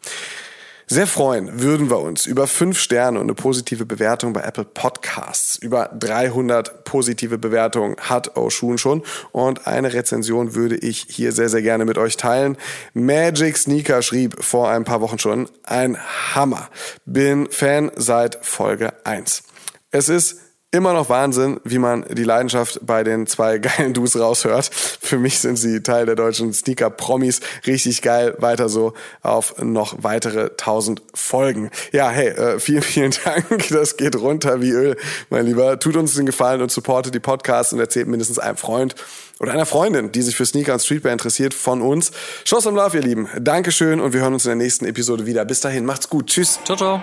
Sehr freuen würden wir uns über fünf Sterne und eine positive Bewertung bei Apple Podcasts. Über 300 positive Bewertungen hat Oshun schon und eine Rezension würde ich hier sehr, sehr gerne mit euch teilen. Magic Sneaker schrieb vor ein paar Wochen schon, ein Hammer. Bin Fan seit Folge 1. Es ist immer noch Wahnsinn, wie man die Leidenschaft bei den zwei geilen Dudes raushört. Für mich sind sie Teil der deutschen Sneaker-Promis. Richtig geil. Weiter so auf noch weitere tausend Folgen. Ja, hey, äh, vielen, vielen Dank. Das geht runter wie Öl, mein Lieber. Tut uns den Gefallen und supportet die Podcasts und erzählt mindestens einem Freund oder einer Freundin, die sich für Sneaker und Streetwear interessiert, von uns. Schuss im Love, ihr Lieben. Dankeschön und wir hören uns in der nächsten Episode wieder. Bis dahin, macht's gut. Tschüss. Ciao, ciao.